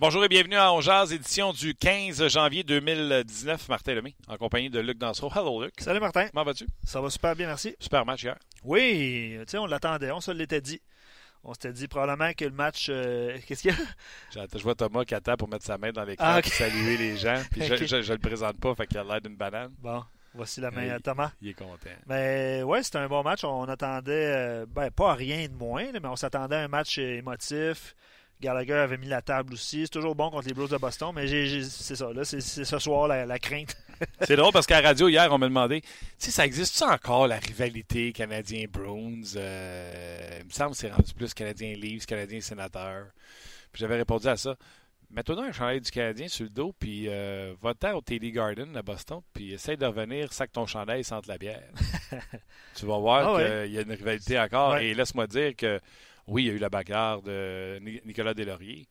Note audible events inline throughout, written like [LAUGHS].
Bonjour et bienvenue à Ongeaz, édition du 15 janvier 2019. Martin Lemay, en compagnie de Luc Dansereau. Hello, Luc. Salut, Martin. Comment vas-tu? Ça va super bien, merci. Super match hier. Oui, tu sais, on l'attendait, on se l'était dit. On s'était dit probablement que le match. euh, Qu'est-ce qu'il y a? [LAUGHS] Je vois Thomas qui attend pour mettre sa main dans l'écran Ah, saluer les gens. Puis [LAUGHS] je, je le présente pas, fait qu'il a l'air d'une banane. Bon, voici la main Oui. à Thomas. Il est content. Mais ouais, c'était un bon match. On attendait, euh, ben, pas rien de moins, mais on s'attendait à un match euh, émotif. Gallagher avait mis la table aussi. C'est toujours bon contre les Blues de Boston, mais c'est ça, là, c'est ce soir la, la crainte. [LAUGHS] C'est drôle parce qu'à la radio, hier, on m'a demandé, sais, ça existe-tu encore la rivalité Canadien-Bruins? Euh, il me semble que c'est rendu plus Canadien-Leafs, Canadien-Sénateur. Puis j'avais répondu à ça. Mets-toi donc un chandail du Canadien sur le dos, puis euh, va-t'en au TD Garden à Boston, puis essaye de revenir, sac ton chandail, sente la bière. [LAUGHS] tu vas voir Ah qu'il ouais. y a une rivalité encore. Ouais. Et laisse-moi dire que, oui, il y a eu la bagarre de Ni- Nicolas Deslauriers,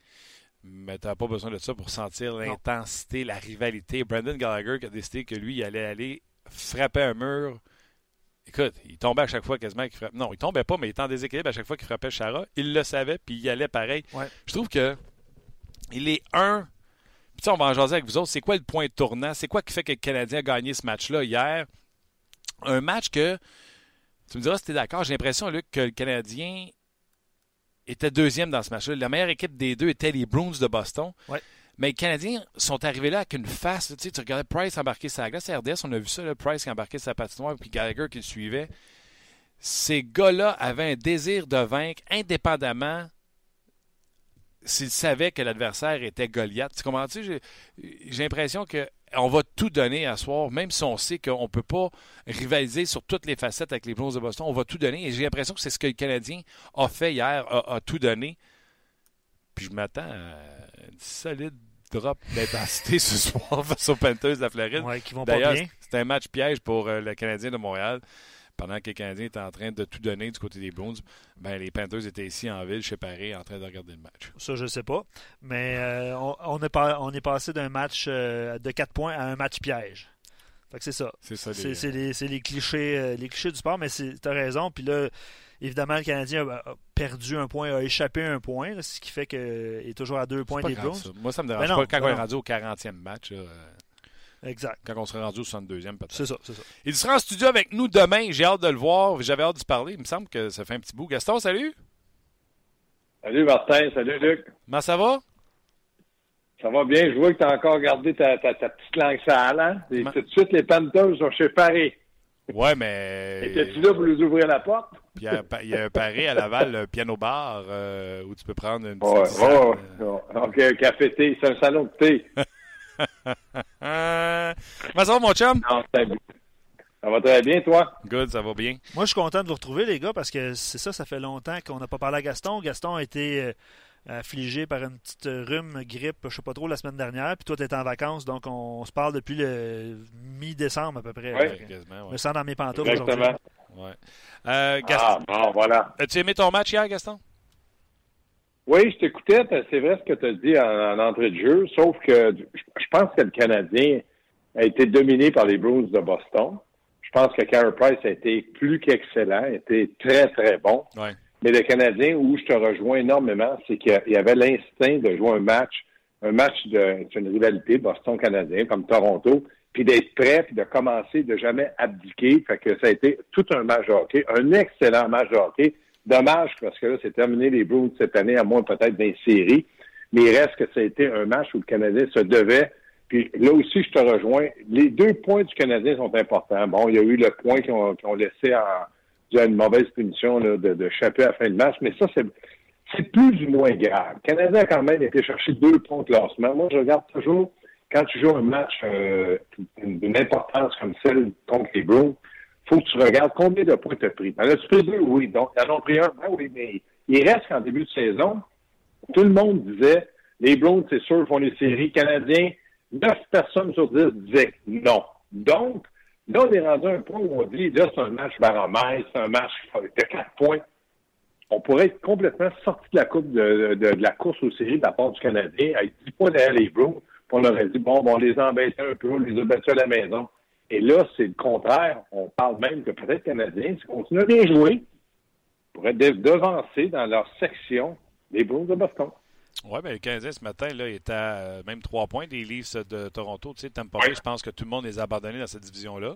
mais tu n'as pas besoin de ça pour sentir l'intensité, la rivalité. Brandon Gallagher qui a décidé que lui, il allait aller frapper un mur. Écoute, il tombait à chaque fois quasiment qu'il frappait. Non, il tombait pas, mais il était en déséquilibre à chaque fois qu'il frappait Chara. Il le savait, puis il y allait pareil. Ouais. Je trouve que il est un. Puis on va en jaser avec vous autres. C'est quoi le point tournant? C'est quoi qui fait que le Canadien a gagné ce match-là hier? Un match que, tu me diras si tu es d'accord, j'ai l'impression, Luc, que le Canadien était deuxième dans ce match-là. La meilleure équipe des deux était les Bruins de Boston. Ouais. Mais les Canadiens sont arrivés là avec une face. Tu, sais, tu regardais Price embarquer sa glace. À RDS, on a vu ça, là, Price qui embarquait sa patinoire, puis Gallagher qui le suivait. Ces gars-là avaient un désir de vaincre indépendamment s'ils savaient que l'adversaire était Goliath. Tu? J'ai, l'impression que on va tout donner à soir, même si on sait qu'on ne peut pas rivaliser sur toutes les facettes avec les Blues de Boston. On va tout donner. Et j'ai l'impression que c'est ce que le Canadien a fait hier, a, a tout donné. Puis je m'attends à une solide drop d'intensité [LAUGHS] ce soir face aux Panthers de la Floride. Ouais, qui vont pas bien. c'est un match piège pour euh, le Canadien de Montréal. Pendant que le Canadien était en train de tout donner du côté des Bruins, ben, les Panthers étaient ici en ville, chez Paris, en train de regarder le match. Ça, je sais pas. Mais euh, on, on est pas- on est passé d'un match euh, de 4 points à un match piège. Fait que c'est ça. C'est ça. C'est les- c'est les, les clichés, euh, les clichés du sport, mais tu as raison. Puis là, évidemment, le Canadien a, perdu un point, a échappé un point, là, ce qui fait qu'il est toujours à deux points des ça. Moi, ça me dérange Ben non, pas. Quand ben on est rendu au 40e match, là, Exact. quand on sera rendu au 62e, peut-être. C'est ça, c'est ça. Il sera en studio avec nous demain. J'ai hâte de le voir. J'avais hâte de se parler. Il me semble que ça fait un petit bout. Gaston, salut. Salut Martin, salut Luc. Comment ça va? Ça va bien? Je vois que tu as encore gardé ta, ta, ta petite langue sale, hein? Et tout de suite, les Panthers sont chez Paris. Ouais, mais. Étais-tu là pour nous ouvrir la porte? Puis il y a un pa- il y a un paré à Laval, le piano bar, euh, où tu peux prendre une petite Ouais, ouais. OK, un café thé, c'est un salon de thé. [LAUGHS] Comment ça va, mon chum? Non. Ça va très bien, toi? Good, ça va bien. Moi, je suis content de vous retrouver, les gars, parce que c'est ça, ça fait longtemps qu'on n'a pas parlé à Gaston. Gaston a été euh, affligé par une petite rhume, grippe, je sais pas trop, la semaine dernière. Puis toi, tu en vacances, donc on, se parle depuis le mi-décembre à peu près. Que Quasiment, Je ouais. me sens dans mes pantoufles aujourd'hui. Ouais. Euh, Gaston, Ah, bon, voilà. as-tu aimé ton match hier, Gaston? Oui, je t'écoutais, c'est vrai ce que tu as dit en, en entrée de jeu, sauf que je pense que le Canadien a été dominé par les Bruins de Boston. Je pense que Carey Price a été plus qu'excellent, a été très, très bon. Ouais. Mais le Canadien, où je te rejoins énormément, c'est qu'il y avait l'instinct de jouer un match, un match de une rivalité Boston-Canadien comme Toronto, puis d'être prêt, puis de commencer, de jamais abdiquer. Fait que ça a été tout un match de hockey, un excellent match de hockey. Dommage parce que là, c'est terminé les Bruins cette année, à moins peut-être d'une série. Mais il reste que ça a été un match où le Canadien se devait. Puis là aussi, je te rejoins. Les deux points du Canadien sont importants. Bon, il y a eu le point qu'ils ont, qu'ils ont laissé à une mauvaise punition là, de, de chapper à la fin de match, mais ça, c'est plus ou moins grave. Le Canadien a quand même été chercher deux points de classement. Moi, je regarde toujours, quand tu joues un match euh, d'une importance comme celle contre les Bruins, faut que tu regardes combien de points tu as pris. En as-tu pris deux? Oui. Donc, ils en ont pris un? Ben oui, mais il reste qu'en début de saison, tout le monde disait, les Browns, c'est sûr, font les séries. Canadiens, neuf personnes sur dix disaient non. Donc, là, on est rendu à un point où on dit, là, c'est un match baromètre, c'est un match de quatre points. On pourrait être complètement sorti de la coupe de, la course aux séries de la part du Canadien, avec 10 points derrière les Browns, on aurait dit, bon, bon, on les embêtait un peu, on les a battus à la maison. Et là, c'est le contraire. On parle même que peut-être les Canadiens, s'ils continuent à bien jouer, pourraient de- devancer dans leur section les Bruins de Boston. Oui, mais le Canadien ce matin, là, est à euh, même trois points des Leafs de Toronto. Tu sais, Tampa Bay, je pense que tout le monde les a abandonnés dans cette division-là.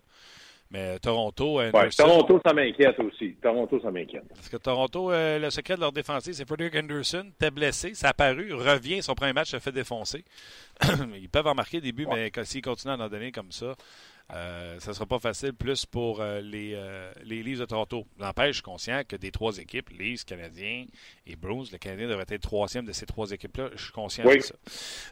Mais Toronto. Anderson, Toronto, ça m'inquiète aussi. Toronto, ça m'inquiète. Parce que Toronto, euh, le secret de leur défensive, c'est Frederick Anderson. T'es blessé, ça a apparu, revient, son premier match se fait défoncer. [CLEARS THROAT] Ils peuvent en marquer des buts, mais s'ils continuent à en donner comme ça, euh, ça ne sera pas facile plus pour euh, les, les Leafs de Toronto. N'empêche, je suis conscient que des trois équipes, Leafs, Canadiens et Bruins, le Canadien devrait être troisième de ces trois équipes-là. Je suis conscient de ça.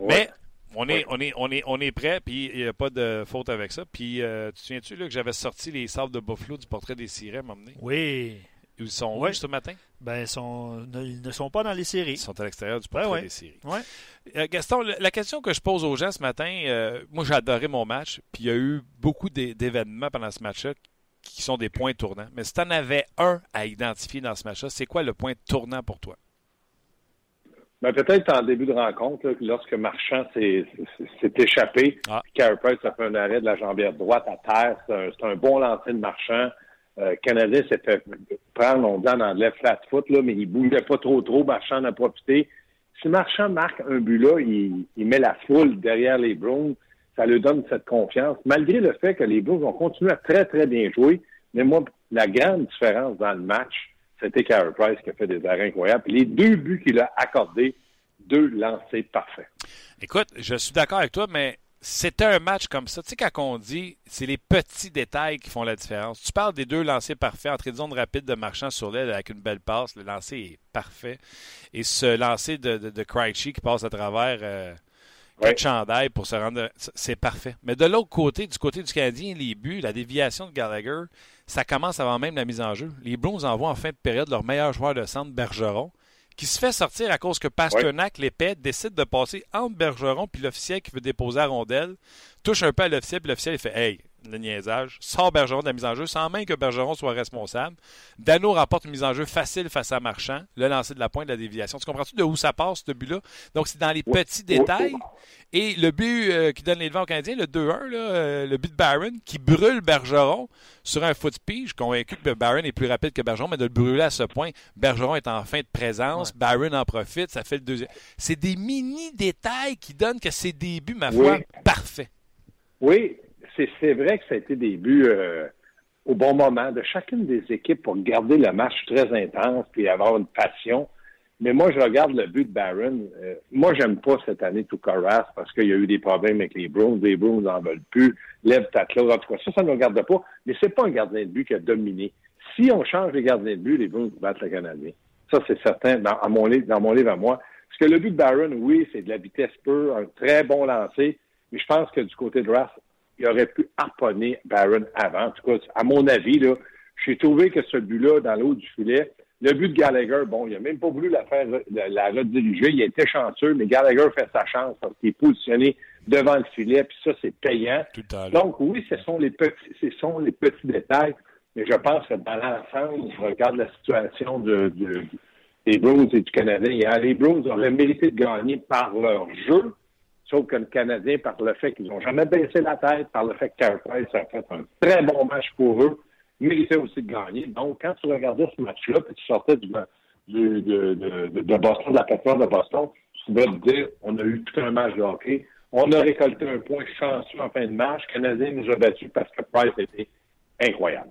Mais on est, on est, on est, on est prêt, puis il n'y a pas de faute avec ça. Puis, euh, tu te souviens-tu que j'avais sorti les sables de Buffalo du portrait des sirènes m'emmener? Oui. Ils sont où ce matin? Ben, sont, ils ne sont pas dans les séries. Ils sont à l'extérieur du portrait des séries. Euh, Gaston, la question que je pose aux gens ce matin, euh, moi j'ai adoré mon match, puis il y a eu beaucoup d'événements pendant ce match-là qui sont des points tournants. Mais si tu en avais un à identifier dans ce match-là, c'est quoi le point tournant pour toi? Ben, peut-être en début de rencontre, lorsque Marchand s'est échappé, ah. Carey Price a fait un arrêt de la jambière droite à terre. C'est un, bon lancer de Marchand. Euh, Canadien s'est fait prendre, on dit en anglais, flat foot, là, mais il bougeait pas trop trop. Marchand en a profité. Si Marchand marque un but là, il, met la foule derrière les Browns. Ça lui donne cette confiance, malgré le fait que les Browns ont continué à très, très bien jouer. Mais moi, la grande différence dans le match, c'était Carey Price qui a fait des arrêts incroyables. les deux buts qu'il a accordés, deux lancés parfaits. Écoute, je suis d'accord avec toi, mais c'était un match comme ça. Tu sais, quand on dit, c'est les petits détails qui font la différence. Tu parles des deux lancers parfaits, entrée de zone rapide de marchand sur l'aile avec une belle passe. Le lancer est parfait. Et ce lancer de, de, qui passe à travers euh, quatre pour se rendre. C'est parfait. Mais de l'autre côté, du côté du Canadien, les buts, la déviation de Gallagher, ça commence avant même la mise en jeu. Les Blues envoient en fin de période leur meilleur joueur de centre, Bergeron, qui se fait sortir à cause que Pasternak, l'épée, décide de passer entre Bergeron puis l'officiel qui veut déposer à rondelle, touche un peu à l'officiel, puis l'officiel il fait Hey, le niaisage, sort Bergeron de la mise en jeu sans même que Bergeron soit responsable. Dano remporte une mise en jeu facile face à Marchand, le lancer de la pointe de la déviation. Tu comprends-tu de où ça passe, ce but-là? Donc, c'est dans les petits détails. Et le but euh, qui donne les devants aux Canadiens, le 2-1, euh, le but de Barron, qui brûle Bergeron sur un foot speed. Je suis convaincu que Barron est plus rapide que Bergeron, mais de le brûler à ce point, Bergeron est en fin de présence, Barron en profite, ça fait le deuxième. C'est des mini-détails qui donnent que c'est des buts, ma foi, parfaits. Oui, c'est vrai que ça a été des buts euh, au bon moment de chacune des équipes pour garder le match très intense et avoir une passion. Mais moi, je regarde le but de Barron. Euh, moi, j'aime pas cette année tout Carras parce qu'il y a eu des problèmes avec les Browns. Les Browns n'en veulent plus. Lève ta En tout cas, ça, ça ne regarde pas. Mais c'est pas un gardien de but qui a dominé. Si on change les gardiens de but, les Browns battent le Canadien. Ça, c'est certain dans, mon livre, dans mon à moi. Parce que le but de Barron, oui, c'est de la vitesse pure, un très bon lancer. Mais je pense que du côté de Rass, il aurait pu harponner Barron avant. En tout cas, à mon avis, là, j'ai trouvé que ce but-là, dans l'eau du filet, le but de Gallagher, bon, il n'a même pas voulu la faire la rediriger. Il été chanceux, mais Gallagher fait sa chance parce qu'il est positionné devant le filet, puis ça, c'est payant. Donc, oui, ce sont les petits, ce sont les petits détails, mais je pense que dans l'ensemble, je regarde la situation de, des Bruins et du Canadien. Les Bruins auraient mérité de gagner par leur jeu, sauf que le Canadien, par le fait qu'ils n'ont jamais baissé la tête, par le fait que Carey Price a fait un très bon match pour eux, méritait aussi de gagner. Donc, quand tu regardais ce match-là, puis tu sortais du, de, de, de, Boston, de la plateforme de Boston, tu vas te dire, on a eu tout un match de hockey. On a récolté un point chanceux en fin de match. Le Canadien nous a battus parce que Price était incroyable.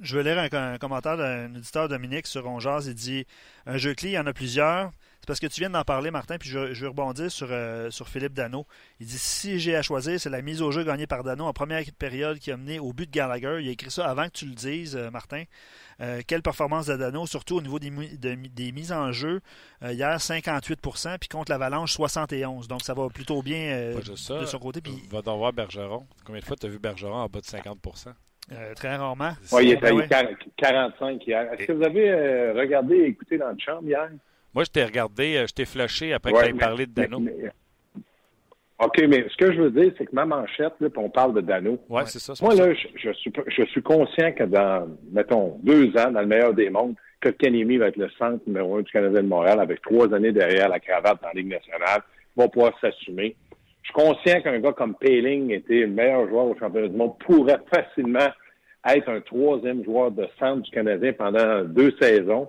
Je vais lire un, commentaire d'un auditeur Dominique sur Ongeaz. Il dit Un jeu clé, il y en a plusieurs. Parce que tu viens d'en parler, Martin, puis je, je vais rebondir sur, euh, sur Philippe Dano. Il dit si j'ai à choisir, c'est la mise au jeu gagnée par Dano en première période qui a mené au but de Gallagher. Il a écrit ça avant que tu le dises, euh, Martin. Euh, quelle performance de Dano, surtout au niveau des, des mises en jeu. hier, 58% puis contre l'Avalanche, 71 Donc ça va plutôt bien de son côté. Puis... Va donc voir Bergeron. Combien de fois tu as vu Bergeron en bas de 50% très rarement. Oui, il était à 45 hier. Est-ce que vous avez regardé et écouté dans le chambre hier? Moi, je t'ai regardé, euh, je t'ai flashé après que tu aies parlé de Dano. OK, mais ce que je veux dire, c'est que ma manchette, là, on parle de Dano. Oui, c'est ça. Moi, là, je, suis, je suis conscient que dans, mettons, deux ans, dans le meilleur des mondes, que Kenemy va être le centre numéro un du Canadien de Montréal avec trois années derrière la cravate dans la Ligue nationale, va pouvoir s'assumer. Je suis conscient qu'un gars comme Payling était le meilleur joueur au championnat du monde, pourrait facilement être un troisième joueur de centre du Canadien pendant deux saisons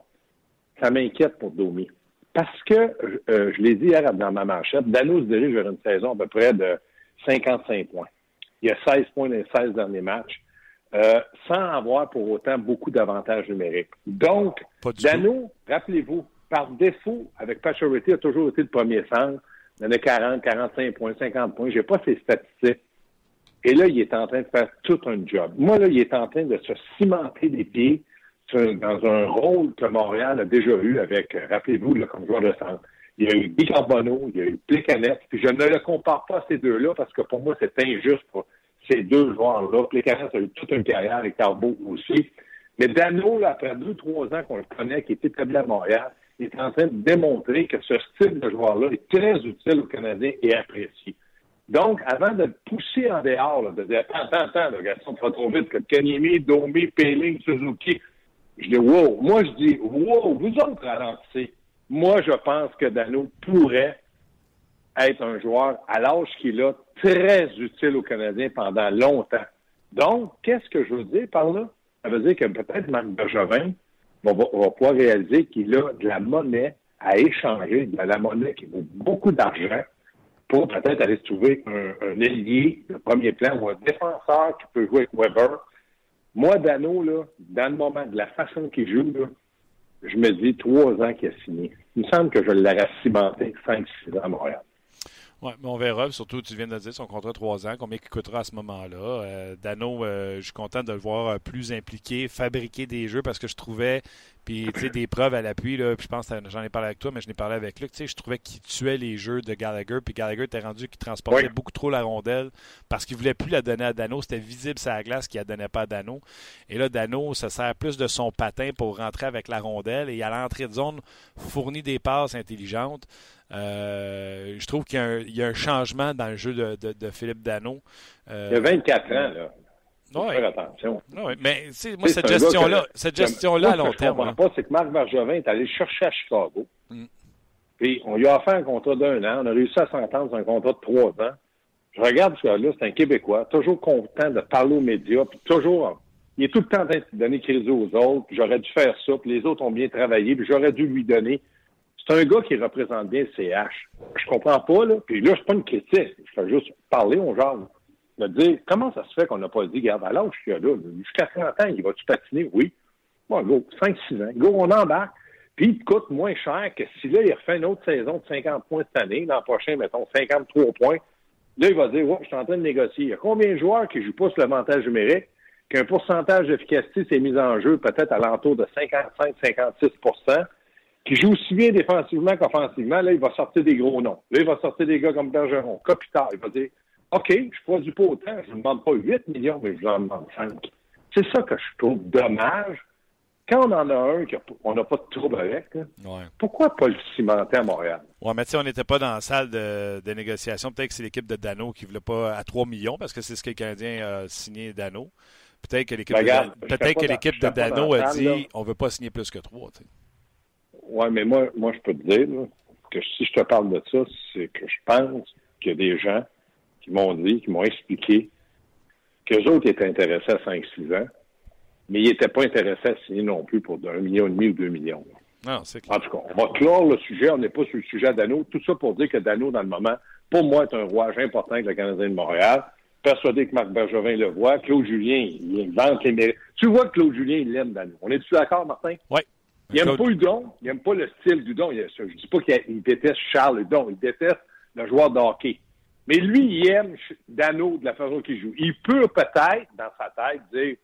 ça m'inquiète pour Domi. Parce que, euh, je l'ai dit hier dans ma manchette, Dano se dirige vers une saison à peu près de 55 points. Il y a 16 points dans les 16 derniers matchs, euh, sans avoir pour autant beaucoup d'avantages numériques. Donc, Dano, rappelez-vous, par défaut, avec Pacioretty, a toujours été le premier centre. Il en a 40, 45 points, 50 points. J'ai pas ses statistiques. Et là, il est en train de faire tout un job. Moi, là, il est en train de se cimenter des pieds dans un rôle que Montréal a déjà eu avec, euh, rappelez-vous, comme joueur de centre. Il y a eu Guy il y a eu Plecanet, puis je ne le compare pas à ces deux-là parce que pour moi, c'est injuste pour ces deux joueurs-là. Plecanet a eu toute une carrière avec Carbo aussi. Mais Dano, après deux, trois ans qu'on le connaît, qui est établi à Montréal, il est en train de démontrer que ce style de joueur-là est très utile aux Canadiens et apprécié. Donc, avant de pousser en dehors, de dire attends, attends, le Gaston pas trop vite que Kanyemi, Domi, Péling, Suzuki, je dis wow. Moi, je dis wow, vous autres ralentissez. Moi, je pense que Dano pourrait être un joueur à l'âge qu'il a très utile aux Canadiens pendant longtemps. Donc, qu'est-ce que je veux dire par là? Ça veut dire que peut-être Marc Bergevin va, va pouvoir réaliser qu'il a de la monnaie à échanger, de la monnaie qui vaut beaucoup d'argent pour peut-être aller trouver un, un ailier de premier plan ou un défenseur qui peut jouer avec Weber moi, Dano, là, dans le moment, de la façon qu'il joue, là, je me dis trois ans qu'il a signé. Il me semble que je l'aurais cimenté 5-6 ans à Montréal. Oui, mais on verra. Surtout, tu viens de dire son contrat trois ans, combien il coûtera à ce moment-là. Euh, Dano, euh, je suis content de le voir euh, plus impliqué, fabriquer des jeux parce que je trouvais, puis tu sais, des preuves à l'appui, là, puis je pense que j'en ai parlé avec toi, mais je n'ai parlé avec Luc, tu sais, je trouvais qu'il tuait les jeux de Gallagher, puis Gallagher était rendu qu'il transportait beaucoup trop la rondelle parce qu'il voulait plus la donner à Dano. C'était visible sur la glace qu'il ne la donnait pas à Dano. Et là, Dano, ça sert plus de son patin pour rentrer avec la rondelle et à l'entrée de zone, fournit des passes intelligentes. Euh, je trouve qu'il y, a un changement dans le jeu de, Philippe Dano. Euh, il y a 24 ans, là. Faire attention. mais moi, cette gestion-là, cette gestion-là à long terme. Ce que je comprends pas, c'est que Marc Bergevin est allé chercher à Chicago. Mm. Puis on lui a offert un contrat d'un an. On a réussi à s'entendre sur un contrat de trois ans. Je regarde ce gars-là, c'est un Québécois, toujours content de parler aux médias, puis toujours, il est tout le temps en train de donner crédit aux autres, puis j'aurais dû faire ça, puis les autres ont bien travaillé, puis j'aurais dû lui donner. C'est un gars qui représente bien le CH. Je comprends pas, là. Puis là, c'est pas une critique. Je fais juste parler aux gens. De dire, comment ça se fait qu'on n'a pas dit, regarde, à l'âge qu'il a là, jusqu'à 30 ans, il va-tu patiner? Oui. Bon, go, 5-6 ans. Go, on embarque. Puis, il coûte moins cher que si là, il refait une autre saison de 50 points cette année, l'an prochain, mettons, 53 points. Là, il va dire, ouais, je suis en train de négocier. Il y a combien de joueurs qui jouent pas sur l'avantage numérique, qu'un pourcentage d'efficacité s'est mis en jeu peut-être à l'entour de 55-56 qui joue aussi bien défensivement qu'offensivement, là, il va sortir des gros noms. Là, il va sortir des gars comme Bergeron, Kopitar. Il va dire OK, je produis pas autant, je ne demande pas 8 millions, mais je en demande 5. C'est ça que je trouve dommage. Quand on en a un qu'on n'a pas de trouble avec, pourquoi pas le cimenter à Montréal? Oui, mais tu sais, on n'était pas dans la salle de, négociation. Peut-être que c'est l'équipe de Dano qui ne voulait pas à 3 millions parce que c'est ce que le Canadien a signé Dano. Peut-être que l'équipe de, peut que l'équipe de Dano a dit on ne veut pas signer plus que 3. Oui, mais moi, moi, je peux te dire que si je te parle de ça, c'est que je pense qu'il y a des gens qui m'ont dit, qui m'ont expliqué qu'eux autres étaient intéressés à 5-6 ans, mais ils n'étaient pas intéressés à signer non plus pour un million et demi ou deux millions. Non, c'est En tout cas, on va clore le sujet. On n'est pas sur le sujet Dano. Tout ça pour dire que Dano, dans le moment, pour moi, est un rouage important avec le Canadien de Montréal. Persuadé que Marc Bergevin le voit. Claude Julien, il invente les mérites. Tu vois que Claude Julien, il l'aime, Dano. On est-tu d'accord, Martin? Oui. Il n'aime pas Udon, il n'aime pas le style d'Udon. Je ne dis pas qu'il déteste Charles Udon, il déteste le joueur de hockey. Mais lui, il aime Dano de la façon qu'il joue. Il peut peut-être, dans sa tête, dire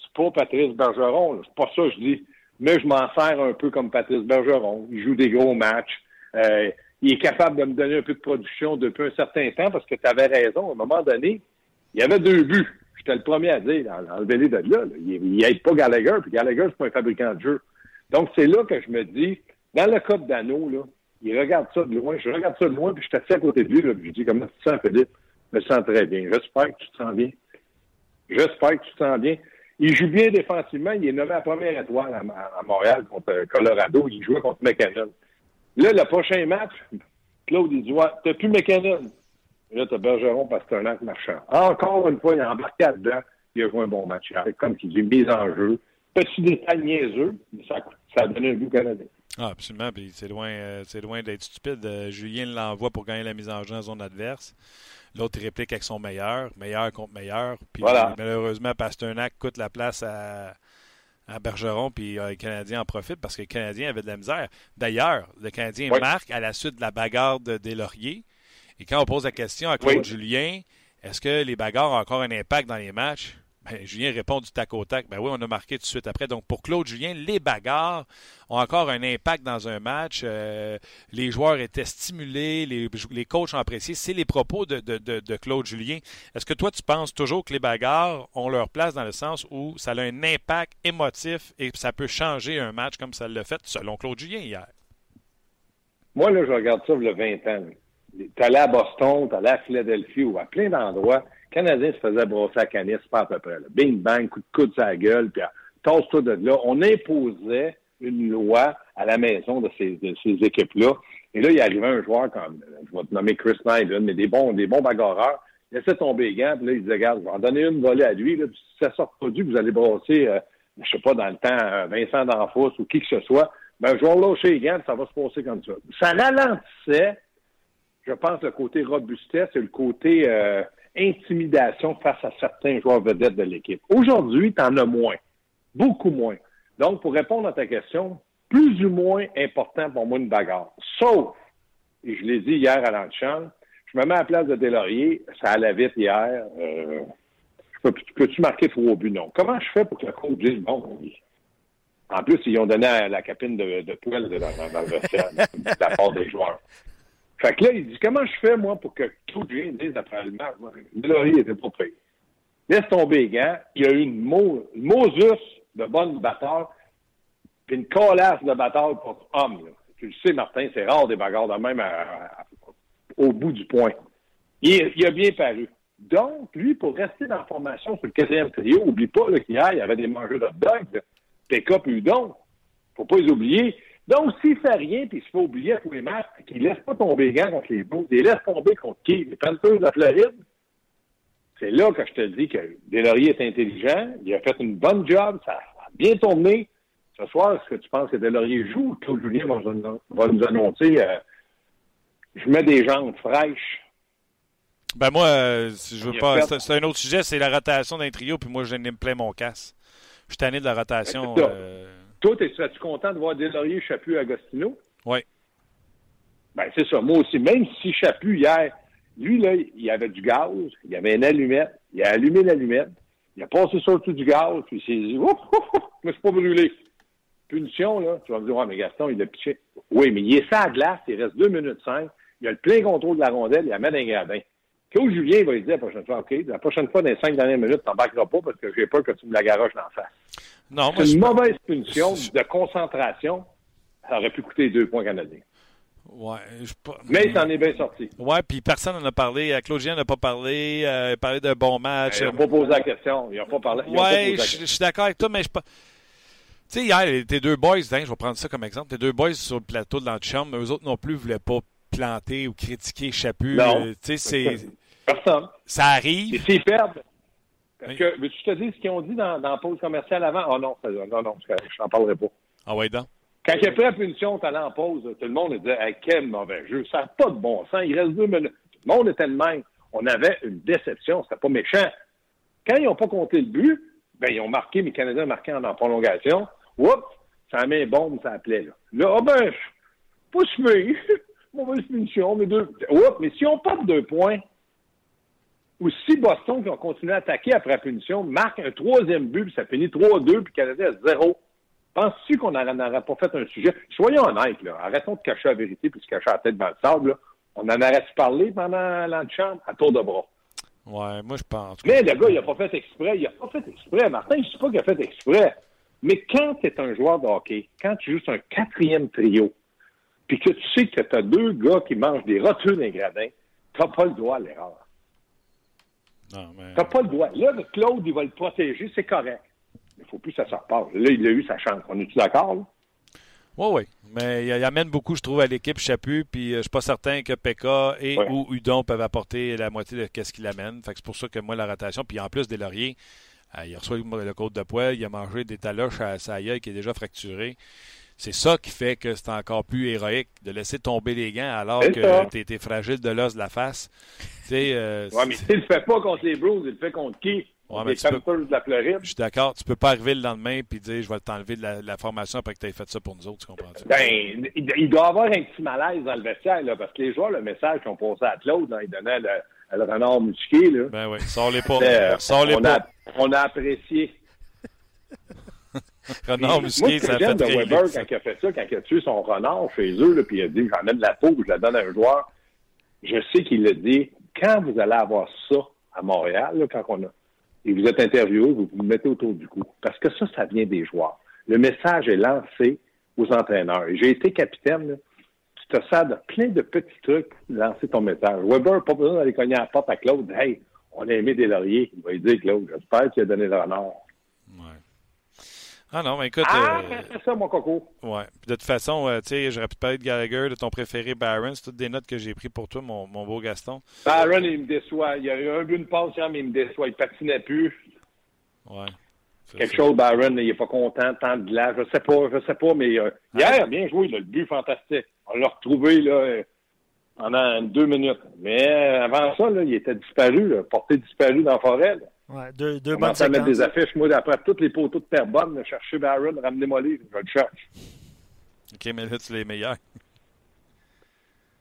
c'est pas Patrice Bergeron, c'est pas ça que je dis, mais je m'en sers un peu comme Patrice Bergeron. Il joue des gros matchs. Euh, il est capable de me donner un peu de production depuis un certain temps parce que tu avais raison. À un moment donné, il y avait deux buts. J'étais le premier à dire, enlevez-les de là. Il n'aide pas Gallagher, puis Gallagher, c'est pas un fabricant de jeu. Donc, c'est là que je me dis, dans le cas Dano, là, il regarde ça de loin. Je regarde ça de loin, puis je suis à côté de lui, là, puis je dis, comment tu te sens, Philippe? Je me sens très bien. J'espère que tu te sens bien. J'espère que tu te sens bien. Il joue bien défensivement. Il est nommé à première étoile à, Montréal contre Colorado. Il jouait contre McKinnon. Là, le prochain match, Claude, il dit, ouais, t'as plus McKinnon. Là, t'as Bergeron, Pasternak, Marchand. Encore une fois, il a embarqué là-dedans. Il a joué un bon match. Comme il dit, mise en jeu. Petit détail niaiseux, mais ça, ça a donné un goût canadien. Ah, absolument. Puis c'est loin, euh, c'est loin d'être stupide. Euh, Julien l'envoie pour gagner la mise en jeu en zone adverse. L'autre réplique avec son meilleur, meilleur contre meilleur. Puis Voilà. malheureusement, Pasternak coûte la place à, à Bergeron, puis euh, les Canadiens en profitent parce que les Canadiens avaient de la misère. D'ailleurs, le Canadien Oui. marque à la suite de la bagarre de, des Lauriers. Et quand on pose la question à Claude Oui. Julien, est-ce que les bagarres ont encore un impact dans les matchs? Ben, Julien répond du tac au tac. Ben oui, on a marqué tout de suite après. Donc, pour Claude Julien, les bagarres ont encore un impact dans un match. Euh, les joueurs étaient stimulés, les, les coachs ont apprécié. C'est les propos de, de- de- de Claude Julien. Est-ce que toi, tu penses toujours que les bagarres ont leur place dans le sens où ça a un impact émotif et ça peut changer un match comme ça l'a fait, selon Claude Julien hier? Moi, là, je regarde ça, a 20 ans. Allé à Boston, t'es allé à Philadelphie ou à plein d'endroits. Les Canadiens se faisaient brosser à canis, pas à peu près. là. Bing bang, coup de coude sur la gueule, puis ah, tasse-toi de là. On imposait une loi à la maison de ces, équipes-là. Et là, il arrivait un joueur comme, je vais te nommer Chris Nyland, mais des bons, des bons bagarreurs. Il laissait tomber les gants, puis là, il disait, regarde, je vais en donner une volée à lui, là, si ça sort pas du, vous allez brosser, euh, je sais pas, dans le temps, euh, Vincent D'Anfos ou qui que ce soit. Ben, je vais lâcher les gants, ça va se passer comme ça. Ça ralentissait je pense, le côté robustesse et le côté euh, intimidation face à certains joueurs vedettes de l'équipe. Aujourd'hui, tu en as moins. Beaucoup moins. Donc, pour répondre à ta question, plus ou moins important pour moi une bagarre. Sauf, et je l'ai dit hier à l'antichambre, je me mets à la place de Delaurier, ça allait vite hier. Euh, Peux-tu marquer trois buts? Non. Comment je fais pour que le coach dise, bon, en plus, ils ont donné à la capine de, de poêle dans, le [LAUGHS] de la part des joueurs. Fait que là, il dit comment je fais, moi, pour que tout le monde dise après le match, Delory était pas payé. Laisse tomber les gants. Il y a eu une, mo une Moses de bonne bataille, puis une colasse de bataille pour homme. Tu le sais, Martin, c'est rare des bagarres de même au bout du point. Il, a bien paru. Donc, lui, pour rester dans la formation sur le quatrième trio, oublie pas qu'hier, il y avait des mangeurs de dog. Pécop et Udon. Faut pas les oublier. Donc, s'il fait rien puis il se fait oublier à tous les matchs, qu'il laisse pas tomber les gants contre les Blues, il laisse tomber contre qui? Les Panthers de Floride? C'est là que je te dis que Deslauriers est intelligent, il a fait une bonne job, ça a bien tourné. Ce soir, est-ce que tu penses que Deslauriers joue ou Claude Julien va, nous- annoncer euh, je mets des jambes fraîches? Ben moi, euh, si je veux pas. C'est un autre sujet, c'est la rotation d'un trio, puis moi, je me plein mon casse. Je suis tanné de la rotation. Euh, Toi, es- serais-tu content de voir Deslauriers, Chaput, Agostino? Oui. Ben, c'est ça. Moi aussi, même si Chaput, hier, lui, là, il avait du gaz, il avait une allumette, il a allumé l'allumette, il a passé sur le dessus du gaz, puis il s'est dit, ouf, ouf, ouf, je me suis pas brûlé. Punition, là, tu vas me dire, ouais, mais Gaston, il a pitché. Oui, mais il est ça à glace, il reste 2 minutes 5, il a le plein contrôle de la rondelle, il la met dans un gradin. Claude Julien va lui dire la prochaine fois, OK, la prochaine fois, dans les 5 dernières minutes, t'embarqueras pas parce que j'ai peur que tu me la garoches d'en face. Non, moi, je une mauvaise punition de concentration. Ça aurait pu coûter deux points canadiens. Ouais, je Mais il s'en est bien sorti. Ouais, puis personne n'en a parlé. Euh, Claude Julien n'a pas parlé. Euh, il a parlé d'un bon match. Ils n'ont pas posé la question. Ils n'ont pas parlé. la je suis d'accord avec toi, mais je pas. Tu sais, hier, tes deux boys, hein, je vais prendre ça comme exemple, tes deux boys sur le plateau de l'antichambre, eux autres non plus voulaient pas planter ou critiquer Chaput. Non. Euh, Tu sais, c'est- Personne. ça Et arrive. s'ils perdent, parce que, veux-tu te dire ce qu'ils ont dit dans, dans la pause commerciale avant? Oh non, non, non, je n'en parlerai pas. Ah ouais, donc. Quand il a pris la punition, tu allais en pause, tout le monde disait hey, quel mauvais jeu, ça n'a pas de bon sens, il reste deux minutes. Tout le monde était le même. On avait une déception, c'était pas méchant. Quand ils n'ont pas compté le but, ben ils ont marqué, mais les Canadiens ont marqué en, en prolongation. Oups, ça a mis une bombe, ça appelait. Là, là ah ben, pas [LAUGHS] mauvaise punition, mais deux. Oups, mais n'ont pas de deux points, ou si Boston, qui ont continué à attaquer après la punition, marque un troisième but, puis ça finit 3-2, puis Canadien à 0, penses-tu qu'on n'en aurait pas fait un sujet? Soyons honnêtes, là. Arrêtons de cacher la vérité puis de se cacher la tête dans le sable, là. On en aurait-tu parlé pendant l'antichambre à tour de bras? Ouais, moi je pense. Mais le gars, il n'a pas fait exprès. Il n'a pas fait exprès. Martin, je ne sais pas qu'il a fait exprès. Mais quand tu es un joueur de hockey, quand tu joues sur un quatrième trio, puis que tu sais que tu as deux gars qui mangent des rotules d'un gradin, tu n'as pas le droit à l'erreur. Non, mais... Tu n'as pas le droit. Là, Claude, il va le protéger, c'est correct. Il ne faut plus que ça se repasse. Là, il a eu sa chance. On est-tu d'accord? là? Oui, oui. Mais il, amène beaucoup, je trouve, à l'équipe Chaput. Puis euh, je suis pas certain que Pekka et Ouais. ou Udon peuvent apporter la moitié de ce qu'il amène. Fait que c'est pour ça que moi, la rotation. Puis en plus des lauriers, euh, il reçoit le, côte de poêle, il a mangé des taloches à sa qui est déjà fracturé. C'est ça qui fait que c'est encore plus héroïque de laisser tomber les gants alors que tu étais fragile de l'os de la face. Euh, ouais, mais s'il le fait pas contre les Blues, il le fait contre qui? Ouais, les Panthers de la Floride? Je suis d'accord. Tu peux pas arriver le lendemain et dire je vais t'enlever de la, formation après que tu aies fait ça pour nous autres, tu comprends? -tu? Ben, il, doit y avoir un petit malaise dans le vestiaire, là, parce que les joueurs, le message qu'ils ont passé à Claude, ils donnaient le, le renard musqué. Là. Ben oui, pas. Euh, sors les on, pas. A, on a apprécié. [LAUGHS] renard musqué, ça fait de Weber, quand il a fait ça, quand il a tué son renard chez eux, là, puis il a dit j'en ai de la peau, je la donne à un joueur. Je sais qu'il l'a dit quand vous allez avoir ça à Montréal, là, quand on a et vous êtes interviewé, vous vous mettez autour du cou. Parce que ça, ça vient des joueurs. Le message est lancé aux entraîneurs. Et j'ai été capitaine, là, tu te sers de plein de petits trucs pour lancer ton message. Weber, pas besoin d'aller cogner à la porte à Claude. Hey, on a aimé des lauriers. Il va lui dire, Claude, j'espère qu'il a donné le renard. Ah non, mais écoute. Ah, euh, c'est ça, mon coco. Ouais. de toute façon, euh, tu sais, j'aurais pu parler de Gallagher, de ton préféré Barron. C'est toutes des notes que j'ai prises pour toi, mon, mon, beau Gaston. Barron, il me déçoit. Il y a eu un but, une passe, mais il me déçoit. Il patinait plus. Ouais. Quelque chose, Barron, il n'est pas content, tant de glace. Je sais pas, je sais pas, mais euh, hier, bien joué, le but fantastique. On l'a retrouvé là, pendant deux minutes. Mais avant ça, là, il était disparu, là, porté disparu dans la forêt. Ouais, deux, deux bonnes à mettre des affiches, moi, d'après toutes les poteaux de terre bonne, chercher Baron, ramenez-moi les, je le cherche. OK, mais là, tu les meilleurs.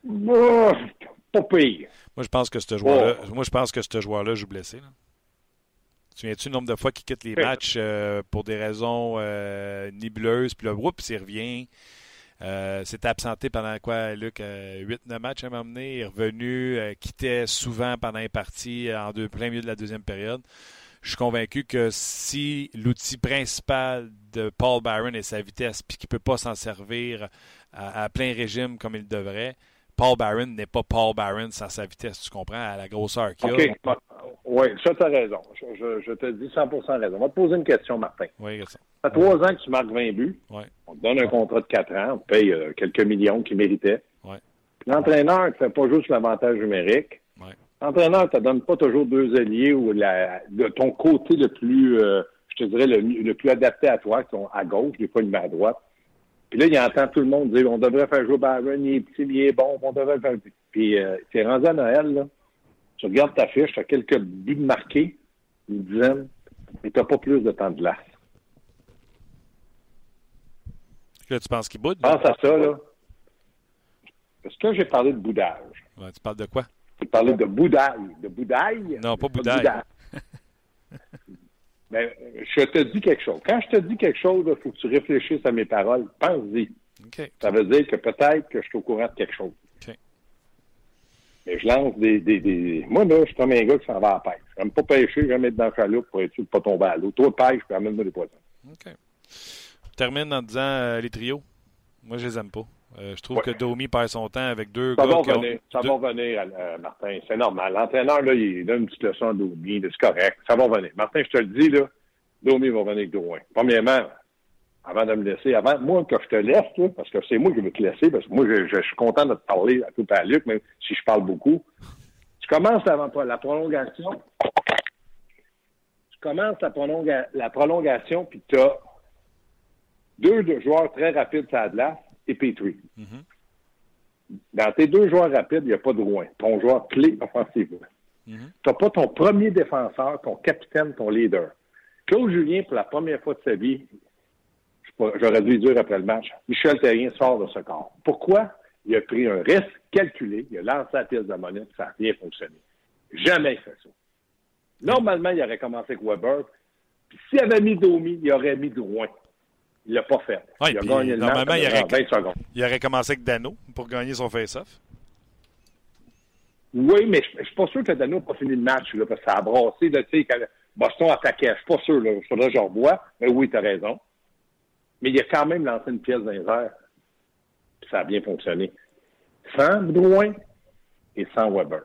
Oh, pas pire. Moi, je pense que ce joueur-là, oh. moi, je pense que ce joueur-là joue blessé. Là. Tu viens-tu le nombre de fois qu'il quitte les matchs euh, pour des raisons euh, nébuleuses, puis là, oups, il revient. Euh, s'est absenté pendant quoi, Luc? 8-9 euh, matchs à m'emmener. Il est revenu, euh, quittait souvent pendant les parties en deux, plein milieu de la deuxième période. Je suis convaincu que si l'outil principal de Paul Byron est sa vitesse, puis qu'il ne peut pas s'en servir à, plein régime comme il devrait, Paul Byron n'est pas Paul Byron sans sa vitesse, tu comprends, à la grosseur qu'il a. OK. Oui, ça, tu as raison. Je, te dis 100% raison. On va te poser une question, Martin. Oui, ça. Ça fait trois ans que tu marques 20 buts. On te donne un contrat de quatre ans. On te paye euh, quelques millions qu'il méritait. L'entraîneur ne fait pas juste l'avantage numérique. L'entraîneur ne te donne pas toujours deux alliés ou la, de ton côté le plus, euh, je te dirais, le, plus adapté à toi, qui sont à gauche, des fois il met à droite. Puis là, il entend tout le monde dire on devrait faire jouer Byron, il est petit, il est bon, on devrait faire. Puis euh, c'est rendu à Noël, là. Tu regardes ta fiche, tu as quelques buts marqués, une dizaine, mais tu n'as pas plus de temps de glace. Là, tu penses qu'il boude? Pense à ça, là. Est-ce que j'ai parlé de boudage? tu parles de quoi? J'ai parlé de boudaille. De boudaille? Non, pas boudaille. [LAUGHS] ben, je te dis quelque chose. Quand je te dis quelque chose, il faut que tu réfléchisses à mes paroles. Pense-y. Ça veut dire que peut-être que je suis au courant de quelque chose. Mais je lance des, des, des, Moi, là, je suis comme un gars qui s'en va à la pêche. J'aime pas pêcher, j'aime être dans le chaloupe pour être sûr de pas tomber à l'eau. Toi, pêche, puis amène-moi des poissons. OK termine en disant euh, les trios. Moi, je les aime pas. Euh, je trouve que Domi perd son temps avec deux ça gars. Va revenir, Ça va revenir, euh, Martin. C'est normal. L'entraîneur, là, il donne une petite leçon à Domi. C'est correct. Ça va revenir. Martin, je te le dis, là, Domi va revenir avec Drouin. Premièrement, avant de me laisser, avant, moi, que je te laisse, là, parce que c'est moi qui vais te laisser, parce que moi, je, suis content de te parler à tout à Luc, même si je parle beaucoup. Tu commences avant la prolongation. Tu commences la, la prolongation, puis tu as deux, joueurs très rapides, ça glace et Petrie. Mm-hmm. Dans tes deux joueurs rapides, il n'y a pas de loin. Ton joueur clé offensivement. Mm-hmm. Tu n'as pas ton premier défenseur, ton capitaine, ton leader. Claude Julien, pour la première fois de sa vie, j'aurais dû dire après le match, Michel Terrien sort de ce corps. Pourquoi? Il a pris un risque calculé, il a lancé la pièce de monnaie, ça n'a rien fonctionné. Jamais il fait ça. Normalement, il aurait commencé avec Weber, puis s'il avait mis Domi, il aurait mis Drouin. Il l'a pas fait. il a gagné le normalement, il aurait, 20 secondes. il aurait commencé avec Dano pour gagner son face-off. Oui, mais je ne suis pas sûr que Dano n'a pas fini le match, là, parce que ça a brassé. Là, quand Boston attaquait. Je suis pas sûr. Là. Faudrait que je revois. Mais oui, tu as raison. Mais il a quand même lancé une pièce dans les airs. Ça a bien fonctionné. Sans Drouin et sans Weber.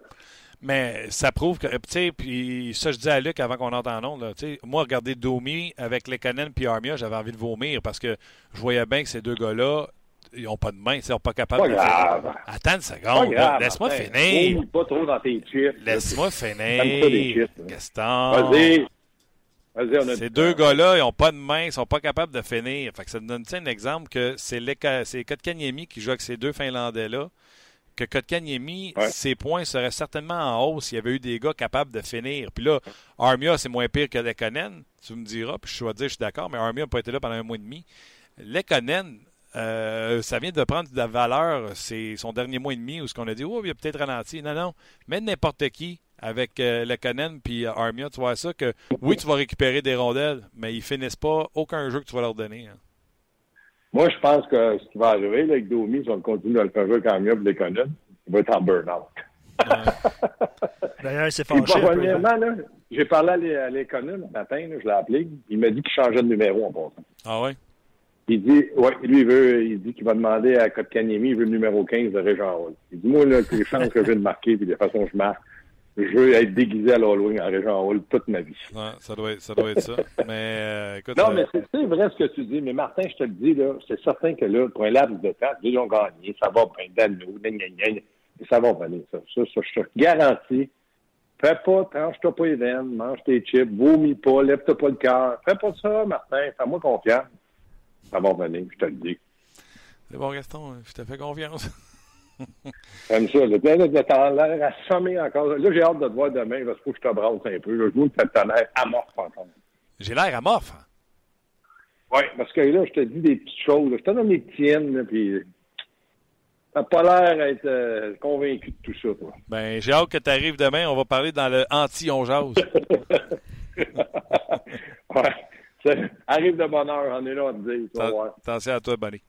Mais ça prouve que, tu sais, puis ça, je dis à Luc avant qu'on entre en tu sais, moi, regarder Domi avec Lekanen puis Armia, j'avais envie de vomir parce que je voyais bien que ces deux gars-là, ils n'ont pas de main, ils sont pas capables pas de grave. Attends une seconde, laisse-moi finir. pas trop dans tes Laisse-moi finir. Gaston. Vas-y. Vas-y, on a Ces deux gars-là, ils n'ont pas de main, ils sont pas capables de finir. Fait que ça donne un exemple que c'est Kotkaniemi qui joue avec ces deux Finlandais-là. Que Kotkaniemi, Ouais. ses points seraient certainement en hausse s'il y avait eu des gars capables de finir. Puis là, Armia, c'est moins pire que Lekonen, tu me diras, puis je vais te dire, je suis d'accord, mais Armia n'a pas été là pendant un mois et demi. Lekonen, euh, ça vient de prendre de la valeur, c'est son dernier mois et demi où ce qu'on a dit, oh, il a peut-être ralenti. Non, non, mais n'importe qui avec euh, Lekonen puis euh, Armia, tu vois ça que oui, tu vas récupérer des rondelles, mais ils finissent pas aucun jeu que tu vas leur donner. hein. Moi, je pense que ce qui va arriver là, avec Domi, si on continue de le faire jouer quand mieux pour les connues, il va être en burn-out. D'ailleurs, [LAUGHS] Puis, fâché. premièrement, là, j'ai parlé à les, à les connues le matin, là, je l'ai appelé. Il m'a dit qu'il changeait de numéro en passant. Ah ouais? Il dit, ouais, lui, il veut, il dit qu'il va demander à Kotkaniemi, il veut le numéro 15 de Régent Hall. Il dit, moi, là, que les chances que je vais de marquer, puis de façon je marque, je veux être déguisé à l'Halloween à Régent Hall toute ma vie. Ouais, ça, doit être, ça doit être ça. [LAUGHS] Mais euh, écoute, Non, mais c'est vrai ce que tu dis, mais Martin, je te le dis, là, c'est certain que là, pour un laps de temps, ils ont gagné, ça va bien, Dano, gna, gna, gna, et ça va venir, ça. Ça, ça, je te garantis. Fais pas, tranche-toi pas les veines, mange tes chips, vomis pas, lève-toi pas le cœur. Fais pas ça, Martin, fais-moi confiance. Ça va venir, je te le dis. c'est bon, Gaston, je te fais confiance. [LAUGHS] [LAUGHS] Comme ça, là, t'as l'air assommé encore. Là, j'ai hâte de te voir demain, parce que je te brasse un peu. Là, je vois que t'as l'air amorphe encore. J'ai l'air amorphe. hein? Oui, parce que là, je te dis des petites choses. là. Je te donne les tiennes, puis t'as pas l'air d'être euh, convaincu de tout ça, toi. Ben, j'ai hâte que tu arrives demain. On va parler dans le anti-on jase. [LAUGHS] ouais. Arrive de bonne heure, on est là, on te voir. Attention à toi, Bonnie.